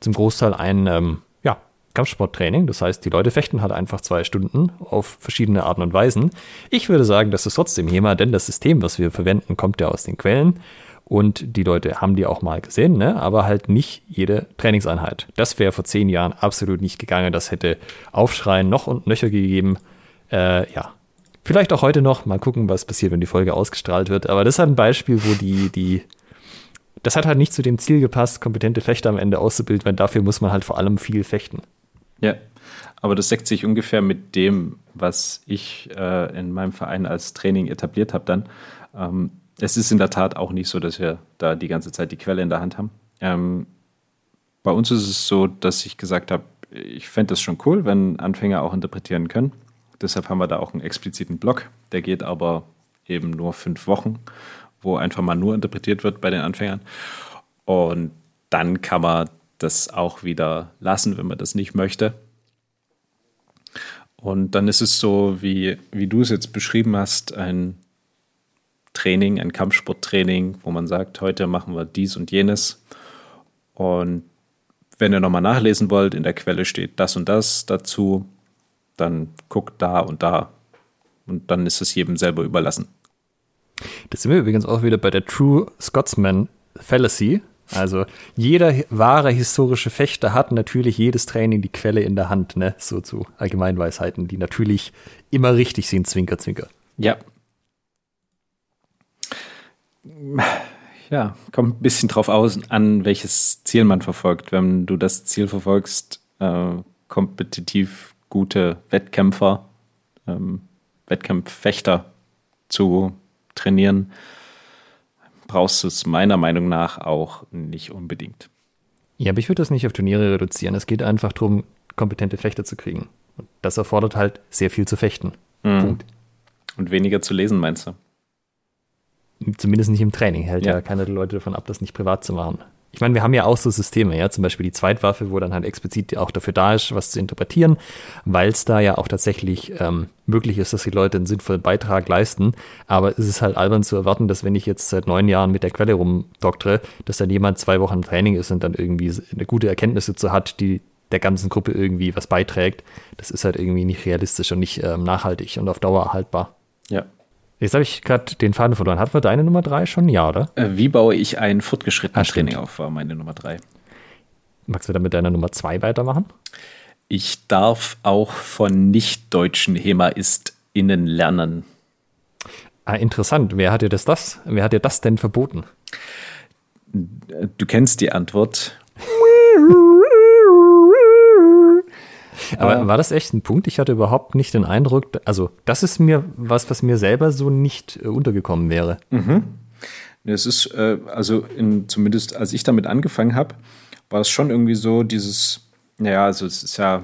zum Großteil ein ähm, ja, Kampfsporttraining. Das heißt, die Leute fechten halt einfach zwei Stunden auf verschiedene Arten und Weisen. Ich würde sagen, das ist trotzdem HEMA, denn das System, was wir verwenden, kommt ja aus den Quellen. Und die Leute haben die auch mal gesehen, ne? aber halt nicht jede Trainingseinheit. Das wäre vor zehn Jahren absolut nicht gegangen. Das hätte Aufschreien noch und nöcher gegeben. Äh, ja, vielleicht auch heute noch. Mal gucken, was passiert, wenn die Folge ausgestrahlt wird. Aber das ist halt ein Beispiel, wo die, die das hat halt nicht zu dem Ziel gepasst, kompetente Fechter am Ende auszubilden, weil dafür muss man halt vor allem viel fechten. Ja, aber das deckt sich ungefähr mit dem, was ich äh, in meinem Verein als Training etabliert habe dann. Ähm, es ist in der Tat auch nicht so, dass wir da die ganze Zeit die Quelle in der Hand haben. Ähm, bei uns ist es so, dass ich gesagt habe, ich fände es schon cool, wenn Anfänger auch interpretieren können. Deshalb haben wir da auch einen expliziten Blog. Der geht aber eben nur fünf Wochen, wo einfach mal nur interpretiert wird bei den Anfängern. Und dann kann man das auch wieder lassen, wenn man das nicht möchte. Und dann ist es so, wie, wie du es jetzt beschrieben hast, ein Training, ein Kampfsporttraining, wo man sagt, heute machen wir dies und jenes. Und wenn ihr nochmal nachlesen wollt, in der Quelle steht das und das dazu, dann guckt da und da. Und dann ist es jedem selber überlassen. Das sind wir übrigens auch wieder bei der True Scotsman Fallacy. Also jeder wahre historische Fechter hat natürlich jedes Training die Quelle in der Hand, ne? So zu Allgemeinweisheiten, die natürlich immer richtig sind, Zwinker, Zwinker. Ja. Ja, kommt ein bisschen drauf aus, an welches Ziel man verfolgt. Wenn du das Ziel verfolgst, äh, kompetitiv gute Wettkämpfer, ähm, Wettkampffechter zu trainieren, brauchst du es meiner Meinung nach auch nicht unbedingt. Ja, aber ich würde das nicht auf Turniere reduzieren. Es geht einfach darum, kompetente Fechter zu kriegen. Und das erfordert halt sehr viel zu fechten. Mhm. Punkt. Und weniger zu lesen, meinst du? Zumindest nicht im Training. Hält ja, ja keiner der Leute davon ab, das nicht privat zu machen ich meine, wir haben ja auch so Systeme, ja, zum Beispiel die Zweitwaffe, wo dann halt explizit auch dafür da ist, was zu interpretieren, weil es da ja auch tatsächlich ähm, möglich ist, dass die Leute einen sinnvollen Beitrag leisten. Aber es ist halt albern zu erwarten, dass wenn ich jetzt seit neun Jahren mit der Quelle rumdoktere, dass dann jemand zwei Wochen Training ist und dann irgendwie eine gute Erkenntnis dazu hat, die der ganzen Gruppe irgendwie was beiträgt. Das ist halt irgendwie nicht realistisch und nicht ähm, nachhaltig und auf Dauer erhaltbar. Ja, Jetzt habe ich gerade den Faden verloren. Hatten wir deine Nummer drei schon? Ja, oder? Äh, wie baue ich ein fortgeschrittenes Training auf, war meine Nummer drei. Magst du dann mit deiner Nummer zwei weitermachen? Ich darf auch von nicht-deutschen HEMAistInnen lernen. Ah, interessant. Wer hat dir das, das? Wer hat dir das denn verboten? Du kennst die Antwort. <laughs> Aber war das echt ein Punkt? Ich hatte überhaupt nicht den Eindruck, also das ist mir was, was mir selber so nicht äh, untergekommen wäre. Mhm. Es ist, äh, also in, zumindest als ich damit angefangen habe, war es schon irgendwie so, dieses, naja, also es ist ja,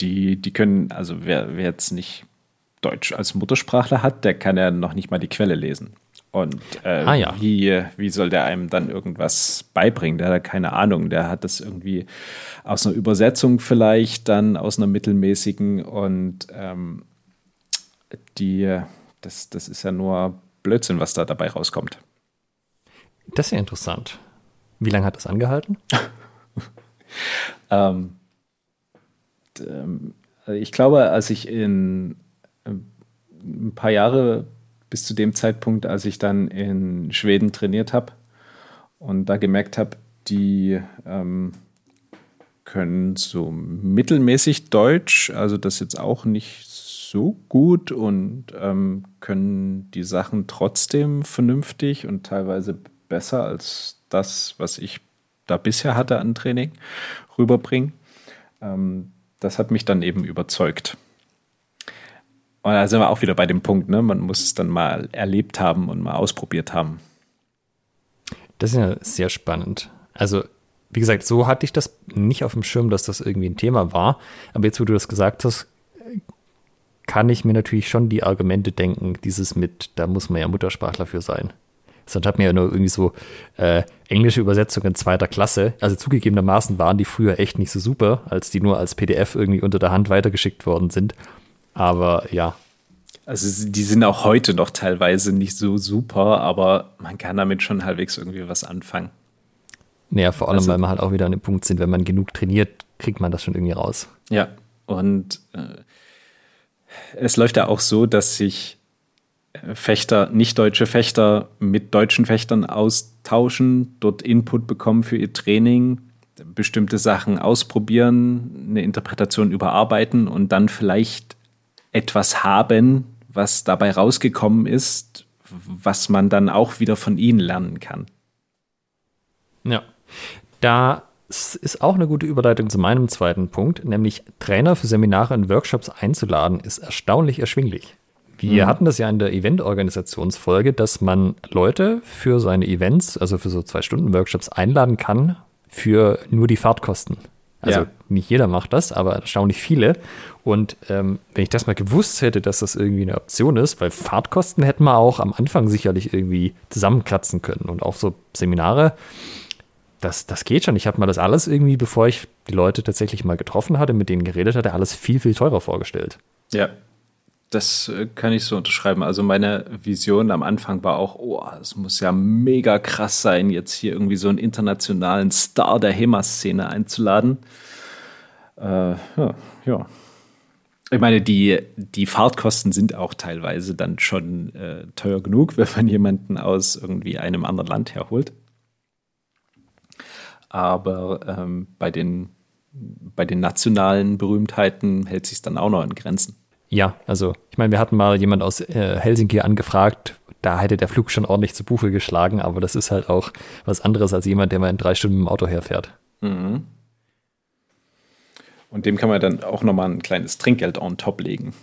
die, die können, also wer, wer jetzt nicht Deutsch als Muttersprachler hat, der kann ja noch nicht mal die Quelle lesen. Und äh, ah, ja. wie, wie soll der einem dann irgendwas beibringen? Der hat keine Ahnung. Der hat das irgendwie aus einer Übersetzung vielleicht, dann aus einer mittelmäßigen und ähm, die, das, das ist ja nur Blödsinn, was da dabei rauskommt. Das ist ja interessant. Wie lange hat das angehalten? <laughs> ähm, ähm, ich glaube, als ich in äh, ein paar Jahre bis zu dem Zeitpunkt, als ich dann in Schweden trainiert habe und da gemerkt habe, die ähm, können so mittelmäßig Deutsch, also das jetzt auch nicht so gut und ähm, können die Sachen trotzdem vernünftig und teilweise besser als das, was ich da bisher hatte an Training, rüberbringen. Ähm, das hat mich dann eben überzeugt. Und da sind wir auch wieder bei dem Punkt, ne? man muss es dann mal erlebt haben und mal ausprobiert haben. Das ist ja sehr spannend. Also, wie gesagt, so hatte ich das nicht auf dem Schirm, dass das irgendwie ein Thema war. Aber jetzt, wo du das gesagt hast, kann ich mir natürlich schon die Argumente denken, dieses mit, da muss man ja Muttersprachler für sein. Sonst hat mir ja nur irgendwie so äh, englische Übersetzungen zweiter Klasse. Also zugegebenermaßen waren die früher echt nicht so super, als die nur als PDF irgendwie unter der Hand weitergeschickt worden sind. Aber ja. Also die sind auch heute noch teilweise nicht so super, aber man kann damit schon halbwegs irgendwie was anfangen. Naja, vor allem, also, weil wir halt auch wieder an dem Punkt sind, wenn man genug trainiert, kriegt man das schon irgendwie raus. Ja, und äh, es läuft ja auch so, dass sich äh, Fechter, nicht deutsche Fechter mit deutschen Fechtern austauschen, dort Input bekommen für ihr Training, bestimmte Sachen ausprobieren, eine Interpretation überarbeiten und dann vielleicht etwas haben, was dabei rausgekommen ist, was man dann auch wieder von ihnen lernen kann. Ja. Da ist auch eine gute Überleitung zu meinem zweiten Punkt, nämlich Trainer für Seminare und Workshops einzuladen, ist erstaunlich erschwinglich. Wir mhm. hatten das ja in der Event-Organisationsfolge, dass man Leute für seine Events, also für so zwei Stunden Workshops einladen kann für nur die Fahrtkosten. Also ja. nicht jeder macht das, aber erstaunlich viele. Und ähm, wenn ich das mal gewusst hätte, dass das irgendwie eine Option ist, weil Fahrtkosten hätten wir auch am Anfang sicherlich irgendwie zusammenkratzen können. Und auch so Seminare, das, das geht schon. Ich habe mir das alles irgendwie, bevor ich die Leute tatsächlich mal getroffen hatte, mit denen geredet hatte, alles viel, viel teurer vorgestellt. Ja, das äh, kann ich so unterschreiben. Also meine Vision am Anfang war auch, oh, es muss ja mega krass sein, jetzt hier irgendwie so einen internationalen Star der HEMA-Szene einzuladen. Äh, ja, ja. Ich meine, die, die Fahrtkosten sind auch teilweise dann schon äh, teuer genug, <laughs> wenn man jemanden aus irgendwie einem anderen Land herholt. Aber ähm, bei, den, bei den nationalen Berühmtheiten hält sich dann auch noch in Grenzen. Ja, also ich meine, wir hatten mal jemand aus äh, Helsinki angefragt, da hätte der Flug schon ordentlich zu Buche geschlagen, aber das ist halt auch was anderes als jemand, der mal in drei Stunden mit dem Auto herfährt. Mhm. Und dem kann man dann auch nochmal ein kleines Trinkgeld on top legen.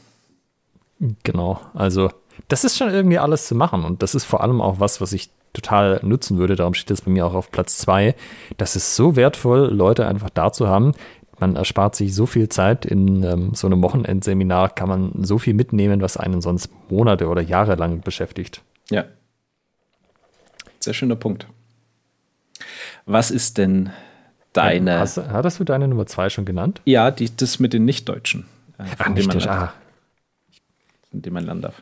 Genau, also das ist schon irgendwie alles zu machen und das ist vor allem auch was, was ich total nutzen würde. Darum steht es bei mir auch auf Platz zwei. Das ist so wertvoll, Leute einfach da zu haben, man erspart sich so viel Zeit. In ähm, so einem Wochenendseminar kann man so viel mitnehmen, was einen sonst Monate oder Jahre lang beschäftigt. Ja. Sehr schöner Punkt. Was ist denn deine. Hast, hattest du deine Nummer zwei schon genannt? Ja, die, das mit den Nichtdeutschen. Äh, Ach, nicht man, ah. Von dem man lernen darf.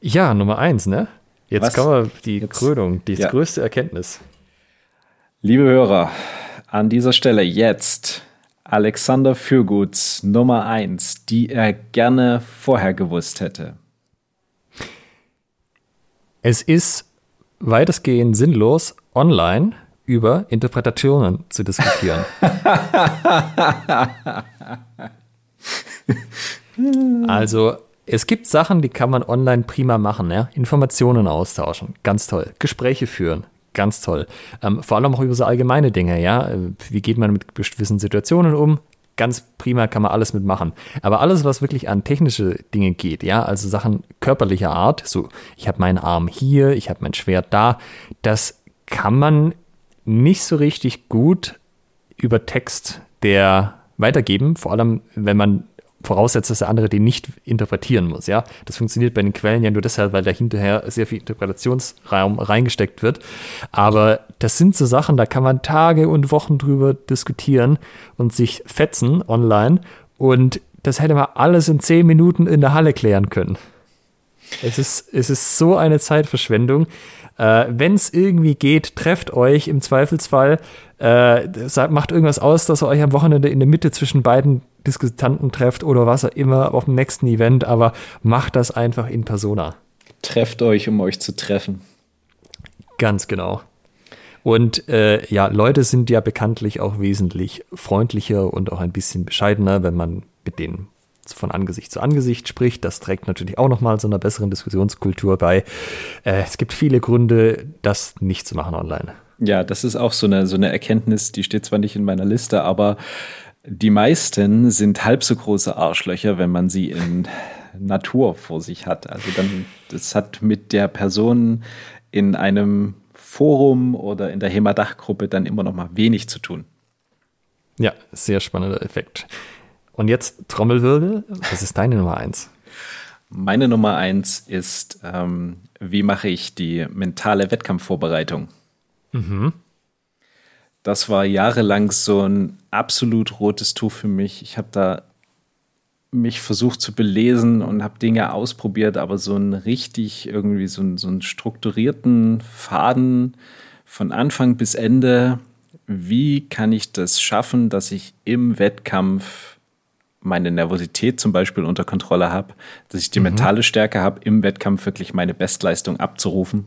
Ja, Nummer eins, ne? Jetzt Was? kommen wir die Jetzt, Krönung, die ja. größte Erkenntnis. Liebe Hörer, an dieser Stelle jetzt Alexander Fürguts Nummer 1, die er gerne vorher gewusst hätte? Es ist weitestgehend sinnlos, online über Interpretationen zu diskutieren. <laughs> also, es gibt Sachen, die kann man online prima machen, ja? Informationen austauschen, ganz toll. Gespräche führen, ganz toll. Ähm, vor allem auch über so allgemeine Dinge, ja. Wie geht man mit gewissen Situationen um? Ganz prima kann man alles mitmachen. Aber alles, was wirklich an technische Dinge geht, ja, also Sachen körperlicher Art, so ich habe meinen Arm hier, ich habe mein Schwert da, das kann man nicht so richtig gut über Text der weitergeben, vor allem wenn man voraussetzt, dass der andere den nicht interpretieren muss. Ja, das funktioniert bei den Quellen ja nur deshalb, weil da hinterher sehr viel Interpretationsraum reingesteckt wird. Aber das sind so Sachen, da kann man Tage und Wochen drüber diskutieren und sich fetzen online. Und das hätte man alles in zehn Minuten in der Halle klären können. Es ist, es ist so eine Zeitverschwendung. Äh, Wenn es irgendwie geht, trefft euch im Zweifelsfall. Äh, macht irgendwas aus, dass ihr euch am Wochenende in der Mitte zwischen beiden Diskutanten trefft oder was auch immer auf dem nächsten Event, aber macht das einfach in Persona. Trefft euch, um euch zu treffen. Ganz genau. Und äh, ja, Leute sind ja bekanntlich auch wesentlich freundlicher und auch ein bisschen bescheidener, wenn man mit denen von Angesicht zu Angesicht spricht. Das trägt natürlich auch nochmal zu einer besseren Diskussionskultur bei. Äh, es gibt viele Gründe, das nicht zu machen online. Ja, das ist auch so eine, so eine Erkenntnis, die steht zwar nicht in meiner Liste, aber die meisten sind halb so große Arschlöcher, wenn man sie in Natur vor sich hat. Also dann, das hat mit der Person in einem Forum oder in der HEMA-Dachgruppe dann immer noch mal wenig zu tun. Ja, sehr spannender Effekt. Und jetzt Trommelwirbel, was ist deine Nummer eins? Meine Nummer eins ist, ähm, wie mache ich die mentale Wettkampfvorbereitung? Mhm. Das war jahrelang so ein absolut rotes Tuch für mich. Ich habe da mich versucht zu belesen und habe Dinge ausprobiert, aber so einen richtig irgendwie so einen, so einen strukturierten Faden von Anfang bis Ende. Wie kann ich das schaffen, dass ich im Wettkampf meine Nervosität zum Beispiel unter Kontrolle habe, dass ich die mhm. mentale Stärke habe, im Wettkampf wirklich meine Bestleistung abzurufen?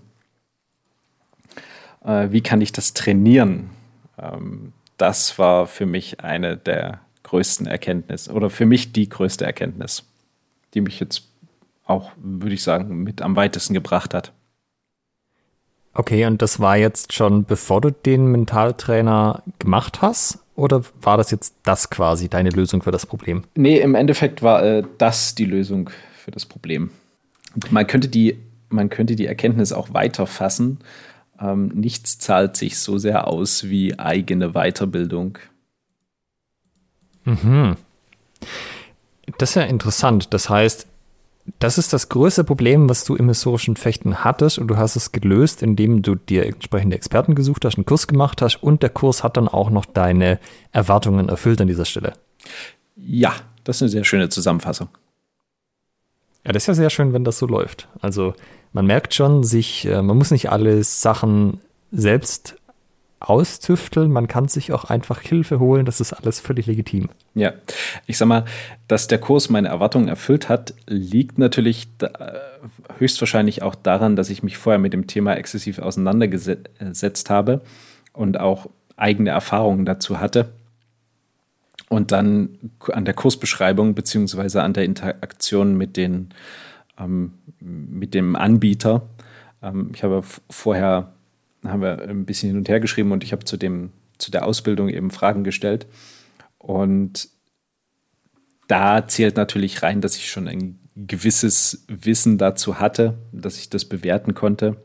Äh, wie kann ich das trainieren? Ähm, das war für mich eine der größten Erkenntnisse oder für mich die größte Erkenntnis, die mich jetzt auch, würde ich sagen, mit am weitesten gebracht hat. Okay, und das war jetzt schon, bevor du den Mentaltrainer gemacht hast? Oder war das jetzt das quasi deine Lösung für das Problem? Nee, im Endeffekt war äh, das die Lösung für das Problem. Man könnte die, man könnte die Erkenntnis auch weiter fassen. Ähm, nichts zahlt sich so sehr aus wie eigene Weiterbildung. Mhm. Das ist ja interessant. Das heißt, das ist das größte Problem, was du im historischen Fechten hattest und du hast es gelöst, indem du dir entsprechende Experten gesucht hast, einen Kurs gemacht hast und der Kurs hat dann auch noch deine Erwartungen erfüllt an dieser Stelle. Ja, das ist eine sehr schöne Zusammenfassung. Ja, das ist ja sehr schön, wenn das so läuft. Also man merkt schon, sich, äh, man muss nicht alle Sachen selbst austüfteln, man kann sich auch einfach Hilfe holen, das ist alles völlig legitim. Ja, ich sag mal, dass der Kurs meine Erwartungen erfüllt hat, liegt natürlich da, höchstwahrscheinlich auch daran, dass ich mich vorher mit dem Thema exzessiv auseinandergesetzt habe und auch eigene Erfahrungen dazu hatte. Und dann an der Kursbeschreibung beziehungsweise an der Interaktion mit, den, ähm, mit dem Anbieter. Ähm, ich habe vorher haben wir ein bisschen hin und her geschrieben und ich habe zu, zu der Ausbildung eben Fragen gestellt. Und da zählt natürlich rein, dass ich schon ein gewisses Wissen dazu hatte, dass ich das bewerten konnte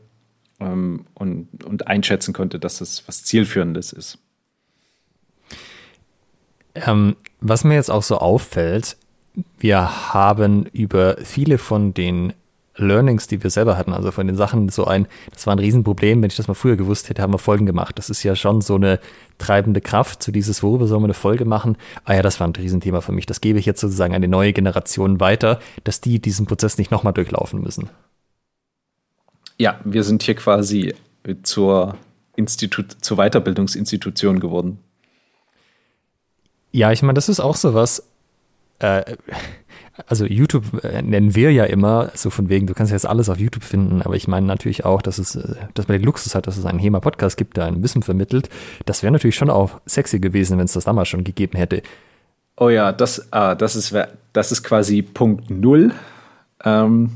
ähm, und, und einschätzen konnte, dass das was Zielführendes ist. Ähm, was mir jetzt auch so auffällt, wir haben über viele von den Learnings, die wir selber hatten, also von den Sachen so ein, das war ein Riesenproblem, wenn ich das mal früher gewusst hätte, haben wir Folgen gemacht. Das ist ja schon so eine treibende Kraft zu dieses, worüber sollen wir eine Folge machen? Ah ja, das war ein Riesenthema für mich. Das gebe ich jetzt sozusagen an die neue Generation weiter, dass die diesen Prozess nicht nochmal durchlaufen müssen. Ja, wir sind hier quasi zur Institut, zur Weiterbildungsinstitution geworden. Ja, ich meine, das ist auch so was, äh, also YouTube äh, nennen wir ja immer, so von wegen, du kannst jetzt alles auf YouTube finden, aber ich meine natürlich auch, dass es, äh, dass man den Luxus hat, dass es einen HEMA-Podcast gibt, der ein Wissen vermittelt. Das wäre natürlich schon auch sexy gewesen, wenn es das damals schon gegeben hätte. Oh ja, das, ah, das, ist, das ist quasi Punkt Null. Ähm,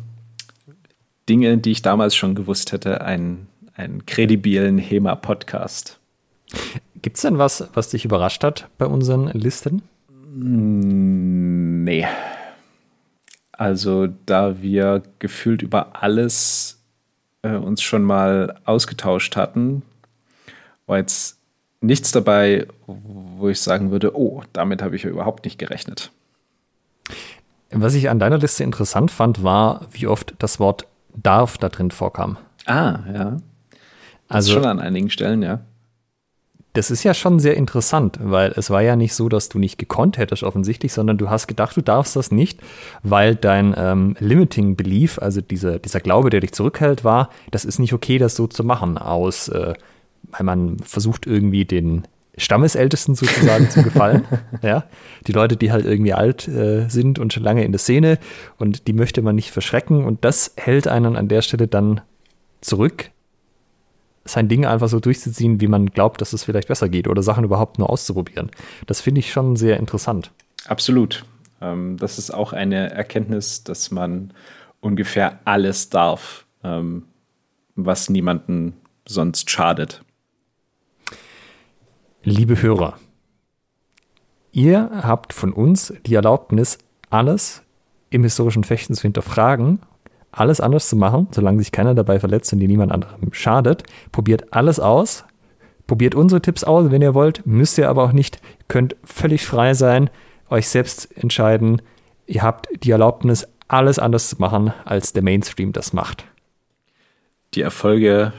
Dinge, die ich damals schon gewusst hätte, einen, einen kredibilen HEMA-Podcast. Gibt es denn was, was dich überrascht hat bei unseren Listen? Hm, nee. Also da wir gefühlt über alles äh, uns schon mal ausgetauscht hatten, war jetzt nichts dabei, wo ich sagen würde, oh, damit habe ich ja überhaupt nicht gerechnet. Was ich an deiner Liste interessant fand, war, wie oft das Wort darf da drin vorkam. Ah, ja. Also schon an einigen Stellen, ja das ist ja schon sehr interessant, weil es war ja nicht so, dass du nicht gekonnt hättest offensichtlich, sondern du hast gedacht, du darfst das nicht, weil dein ähm, Limiting Belief, also dieser, dieser Glaube, der dich zurückhält, war, das ist nicht okay, das so zu machen, aus, äh, weil man versucht irgendwie den Stammesältesten sozusagen zu gefallen. <laughs> Ja, die Leute, die halt irgendwie alt äh, sind und schon lange in der Szene und die möchte man nicht verschrecken und das hält einen an der Stelle dann zurück, sein Ding einfach so durchzuziehen, wie man glaubt, dass es vielleicht besser geht oder Sachen überhaupt nur auszuprobieren. Das finde ich schon sehr interessant. Absolut. Ähm, das ist auch eine Erkenntnis, dass man ungefähr alles darf, ähm, was niemanden sonst schadet. Liebe Hörer, ihr habt von uns die Erlaubnis, alles im historischen Fechten zu hinterfragen alles anders zu machen, solange sich keiner dabei verletzt und dir niemand anderem schadet. Probiert alles aus. Probiert unsere Tipps aus, wenn ihr wollt. Müsst ihr aber auch nicht. Könnt völlig frei sein, euch selbst entscheiden. Ihr habt die Erlaubnis, alles anders zu machen, als der Mainstream das macht. Die Erfolge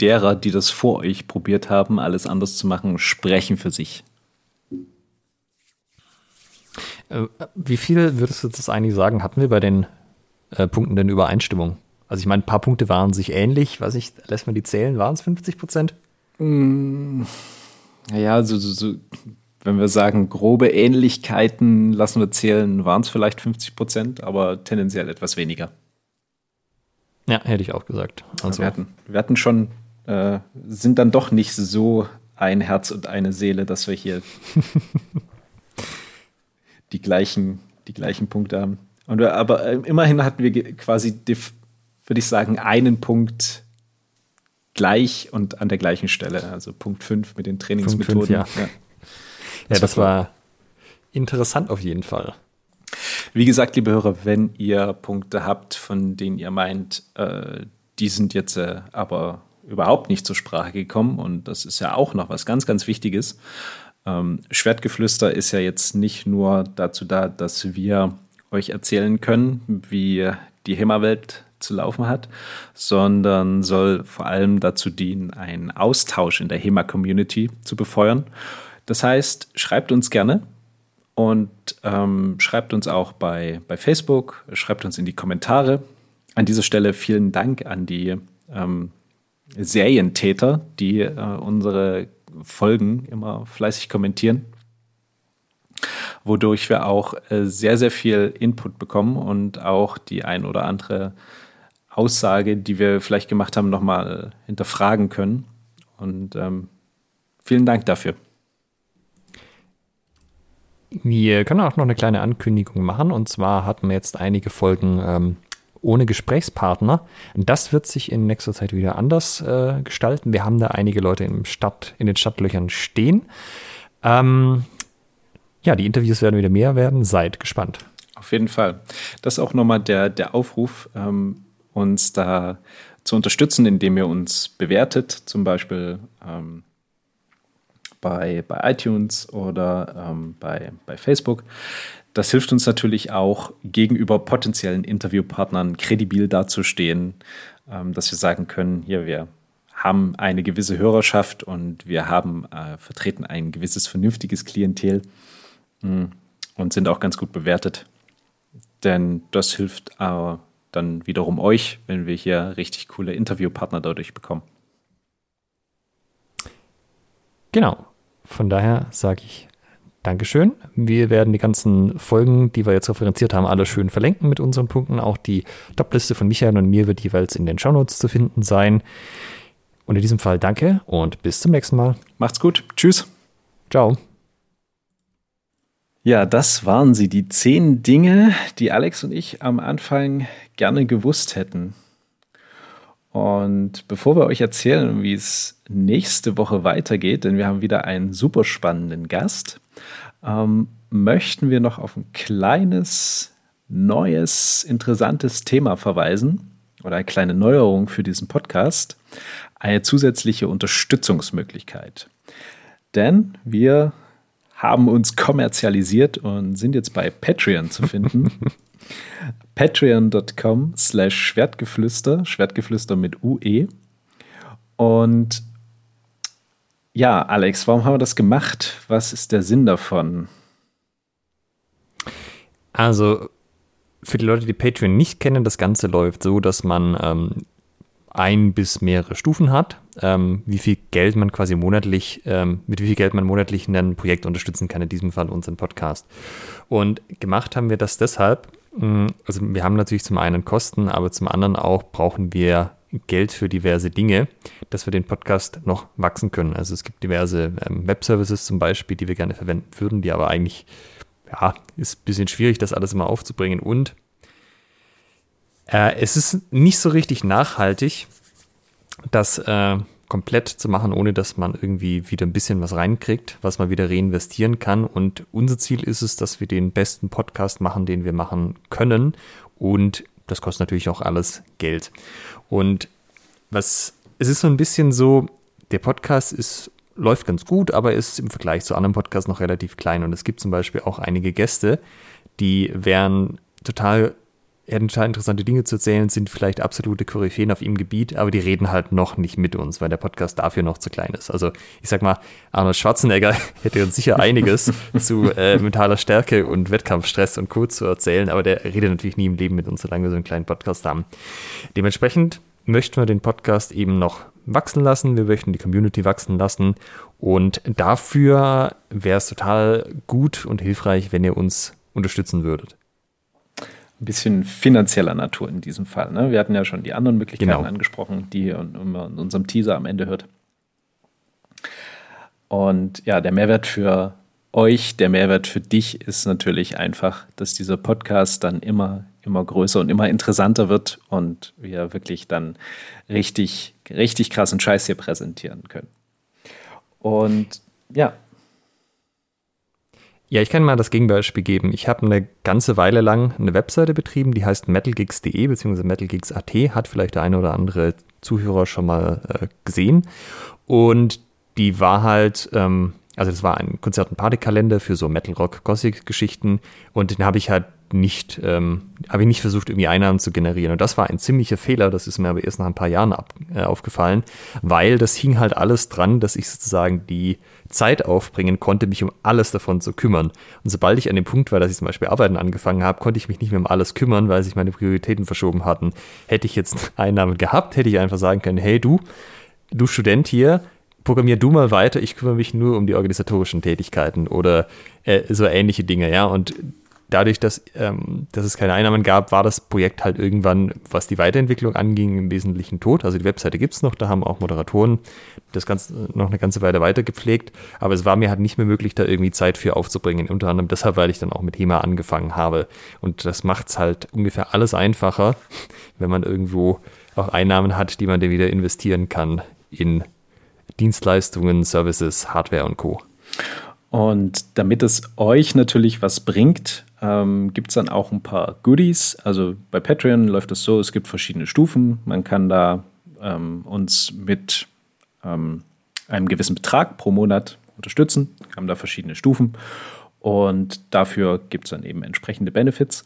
derer, die das vor euch probiert haben, alles anders zu machen, sprechen für sich. Äh, wie viel würdest du das eigentlich sagen? Hatten wir bei den äh, Punkten denn Übereinstimmung? Also ich meine, ein paar Punkte waren sich ähnlich. Weiß ich, lässt man die zählen? Waren es 50 Prozent? Mm, naja, so, so, so, wenn wir sagen, grobe Ähnlichkeiten lassen wir zählen, waren es vielleicht 50 Prozent, aber tendenziell etwas weniger. Ja, hätte ich auch gesagt. Also. Wir, hatten, wir hatten schon, äh, sind dann doch nicht so ein Herz und eine Seele, dass wir hier <laughs> die gleichen, die gleichen Punkte haben. Und, aber äh, immerhin hatten wir quasi, würde ich sagen, einen Punkt gleich und an der gleichen Stelle. Also Punkt 5 mit den Trainingsmethoden. 5, ja, ja. das, ja, das war interessant auf jeden Fall. Wie gesagt, liebe Hörer, wenn ihr Punkte habt, von denen ihr meint, äh, die sind jetzt äh, aber überhaupt nicht zur Sprache gekommen und das ist ja auch noch was ganz, ganz Wichtiges. Ähm, Schwertgeflüster ist ja jetzt nicht nur dazu da, dass wir euch erzählen können, wie die HEMA-Welt zu laufen hat, sondern soll vor allem dazu dienen, einen Austausch in der HEMA-Community zu befeuern. Das heißt, schreibt uns gerne und ähm, schreibt uns auch bei, bei Facebook, schreibt uns in die Kommentare. An dieser Stelle vielen Dank an die ähm, Serientäter, die äh, unsere Folgen immer fleißig kommentieren, wodurch wir auch äh, sehr, sehr viel Input bekommen und auch die ein oder andere Aussage, die wir vielleicht gemacht haben, nochmal hinterfragen können. Und ähm, vielen Dank dafür. Wir können auch noch eine kleine Ankündigung machen. Und zwar hatten wir jetzt einige Folgen ähm, ohne Gesprächspartner. Das wird sich in nächster Zeit wieder anders äh, gestalten. Wir haben da einige Leute im Stadt, in den Stadtlöchern stehen. Ähm, ja, die Interviews werden wieder mehr werden. Seid gespannt. Auf jeden Fall. Das ist auch nochmal der, der Aufruf, ähm, uns da zu unterstützen, indem ihr uns bewertet, zum Beispiel ähm, bei, bei iTunes oder ähm, bei, bei Facebook. Das hilft uns natürlich auch gegenüber potenziellen Interviewpartnern kredibil dazustehen, ähm, dass wir sagen können, hier, wir haben eine gewisse Hörerschaft und wir haben äh, vertreten ein gewisses vernünftiges Klientel und sind auch ganz gut bewertet. Denn das hilft äh, dann wiederum euch, wenn wir hier richtig coole Interviewpartner dadurch bekommen. Genau. Von daher sage ich Dankeschön. Wir werden die ganzen Folgen, die wir jetzt referenziert haben, alle schön verlinken mit unseren Punkten. Auch die Topliste von Michael und mir wird jeweils in den Shownotes zu finden sein. Und in diesem Fall danke und bis zum nächsten Mal. Macht's gut. Tschüss. Ciao. Ja, das waren sie, die zehn Dinge, die Alex und ich am Anfang gerne gewusst hätten. Und bevor wir euch erzählen, wie es nächste Woche weitergeht, denn wir haben wieder einen super spannenden Gast, ähm, möchten wir noch auf ein kleines, neues, interessantes Thema verweisen oder eine kleine Neuerung für diesen Podcast, eine zusätzliche Unterstützungsmöglichkeit. Denn wir haben uns kommerzialisiert und sind jetzt bei Patreon zu finden. <laughs> patreon.com slash Schwertgeflüster, Schwertgeflüster mit UE. Und ja, Alex, warum haben wir das gemacht? Was ist der Sinn davon? Also, für die Leute, die Patreon nicht kennen, das Ganze läuft so, dass man ähm, ein bis mehrere Stufen hat, ähm, wie viel Geld man quasi monatlich, ähm, mit wie viel Geld man monatlich ein Projekt unterstützen kann, in diesem Fall unseren Podcast. Und gemacht haben wir das deshalb, also wir haben natürlich zum einen Kosten, aber zum anderen auch brauchen wir Geld für diverse Dinge, dass wir den Podcast noch wachsen können. Also es gibt diverse ähm, Webservices zum Beispiel, die wir gerne verwenden würden, die aber eigentlich, ja, ist ein bisschen schwierig, das alles immer aufzubringen. Und äh, es ist nicht so richtig nachhaltig, das äh, komplett zu machen, ohne dass man irgendwie wieder ein bisschen was reinkriegt, was man wieder reinvestieren kann. Und unser Ziel ist es, dass wir den besten Podcast machen, den wir machen können. Und das kostet natürlich auch alles Geld. Und was, es ist so ein bisschen so, der Podcast ist, läuft ganz gut, aber ist im Vergleich zu anderen Podcasts noch relativ klein. Und es gibt zum Beispiel auch einige Gäste, die wären total er hat total interessante Dinge zu erzählen, sind vielleicht absolute Koryphäen auf ihrem Gebiet, aber die reden halt noch nicht mit uns, weil der Podcast dafür noch zu klein ist. Also ich sag mal, Arnold Schwarzenegger <laughs> hätte uns sicher einiges <laughs> zu äh, mentaler Stärke und Wettkampfstress und Co. zu erzählen, aber der redet natürlich nie im Leben mit uns, solange wir so einen kleinen Podcast haben. Dementsprechend möchten wir den Podcast eben noch wachsen lassen, wir möchten die Community wachsen lassen und dafür wäre es total gut und hilfreich, wenn ihr uns unterstützen würdet ein bisschen finanzieller Natur in diesem Fall. Ne? Wir hatten ja schon die anderen Möglichkeiten genau. angesprochen, die ihr in unserem Teaser am Ende hört. Und ja, der Mehrwert für euch. Der Mehrwert für dich ist natürlich einfach, dass dieser Podcast dann immer, immer größer und immer interessanter wird und wir wirklich dann richtig, richtig krassen Scheiß hier präsentieren können. Und ja, ja, ich kann mal das Gegenbeispiel geben. Ich habe eine ganze Weile lang eine Webseite betrieben, die heißt metalgigs.de bzw. metalgigs.at, hat vielleicht der eine oder andere Zuhörer schon mal äh, gesehen. Und die war halt, ähm, also das war ein Konzert- und Partykalender für so Metal Rock Gothic Geschichten und den habe ich halt nicht, ähm, habe ich nicht versucht, irgendwie Einnahmen zu generieren. Und das war ein ziemlicher Fehler, das ist mir aber erst nach ein paar Jahren ab, äh, aufgefallen, weil das hing halt alles dran, dass ich sozusagen die Zeit aufbringen konnte, mich um alles davon zu kümmern. Und sobald ich an dem Punkt war, dass ich zum Beispiel Arbeiten angefangen habe, konnte ich mich nicht mehr um alles kümmern, weil sich meine Prioritäten verschoben hatten. Hätte ich jetzt <laughs> Einnahmen gehabt, hätte ich einfach sagen können, hey du, du Student hier, programmier du mal weiter, ich kümmere mich nur um die organisatorischen Tätigkeiten oder äh, so ähnliche Dinge, ja. Und dadurch, dass, ähm, dass es keine Einnahmen gab, war das Projekt halt irgendwann, was die Weiterentwicklung anging, im Wesentlichen tot. Also die Webseite gibt es noch, da haben auch Moderatoren das Ganze noch eine ganze Weile weiter gepflegt, aber es war mir halt nicht mehr möglich, da irgendwie Zeit für aufzubringen. Unter anderem deshalb, weil ich dann auch mit HEMA angefangen habe. Und das macht es halt ungefähr alles einfacher, wenn man irgendwo auch Einnahmen hat, die man dann wieder investieren kann in Dienstleistungen, Services, Hardware und Co. Und damit es euch natürlich was bringt, ähm, gibt es dann auch ein paar Goodies. Also bei Patreon läuft es so, es gibt verschiedene Stufen. Man kann da ähm, uns mit ähm, einem gewissen Betrag pro Monat unterstützen. Wir haben da verschiedene Stufen. Und dafür gibt es dann eben entsprechende Benefits.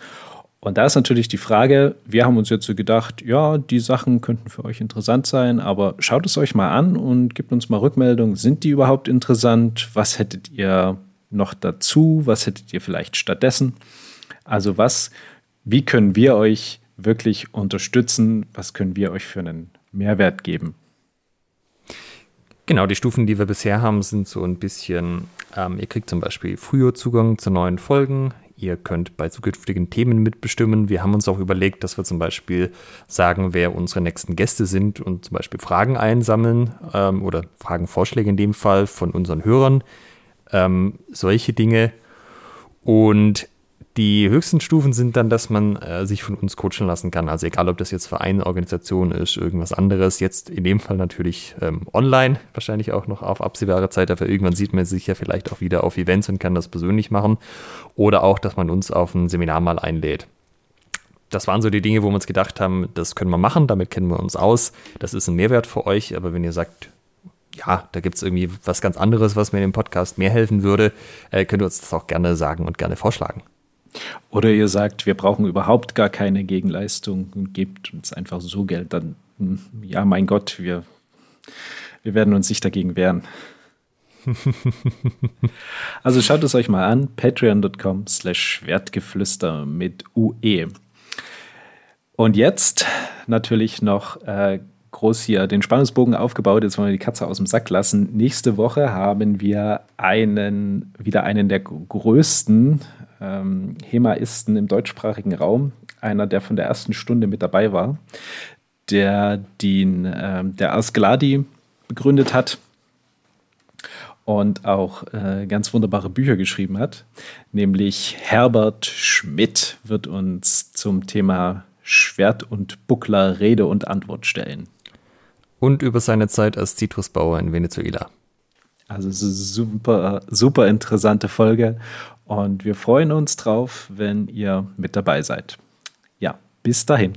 Und da ist natürlich die Frage, wir haben uns jetzt so gedacht, ja, die Sachen könnten für euch interessant sein, aber schaut es euch mal an und gebt uns mal Rückmeldung, sind die überhaupt interessant? Was hättet ihr noch dazu? Was hättet ihr vielleicht stattdessen? Also was, wie können wir euch wirklich unterstützen? Was können wir euch für einen Mehrwert geben? Genau, die Stufen, die wir bisher haben, sind so ein bisschen, ähm, ihr kriegt zum Beispiel früher Zugang zu neuen Folgen, Ihr könnt bei zukünftigen Themen mitbestimmen. Wir haben uns auch überlegt, dass wir zum Beispiel sagen, wer unsere nächsten Gäste sind und zum Beispiel Fragen einsammeln ähm, oder Fragenvorschläge in dem Fall von unseren Hörern. Ähm, solche Dinge. Und die höchsten Stufen sind dann, dass man äh, sich von uns coachen lassen kann. Also egal, ob das jetzt Verein, Organisation ist, irgendwas anderes. Jetzt in dem Fall natürlich ähm, online, wahrscheinlich auch noch auf absehbare Zeit. Aber irgendwann sieht man sich ja vielleicht auch wieder auf Events und kann das persönlich machen. Oder auch, dass man uns auf ein Seminar mal einlädt. Das waren so die Dinge, wo wir uns gedacht haben, das können wir machen, damit kennen wir uns aus. Das ist ein Mehrwert für euch. Aber wenn ihr sagt, ja, da gibt es irgendwie was ganz anderes, was mir in dem Podcast mehr helfen würde, äh, könnt ihr uns das auch gerne sagen und gerne vorschlagen. Oder ihr sagt, wir brauchen überhaupt gar keine Gegenleistung und gebt uns einfach so Geld, dann, hm, ja, mein Gott, wir, wir werden uns nicht dagegen wehren. <laughs> also schaut es euch mal an, patreon.com slash Schwertgeflüster mit UE. Und jetzt natürlich noch äh, groß hier den Spannungsbogen aufgebaut. Jetzt wollen wir die Katze aus dem Sack lassen. Nächste Woche haben wir einen, wieder einen der größten ähm, Hemaisten im deutschsprachigen Raum, einer, der von der ersten Stunde mit dabei war, der den, äh, der Asgladi begründet hat und auch äh, ganz wunderbare Bücher geschrieben hat, nämlich Herbert Schmidt wird uns zum Thema Schwert und Buckler Rede und Antwort stellen. Und über seine Zeit als Zitrusbauer in Venezuela. Also super, super interessante Folge und wir freuen uns drauf, wenn ihr mit dabei seid. Ja, bis dahin.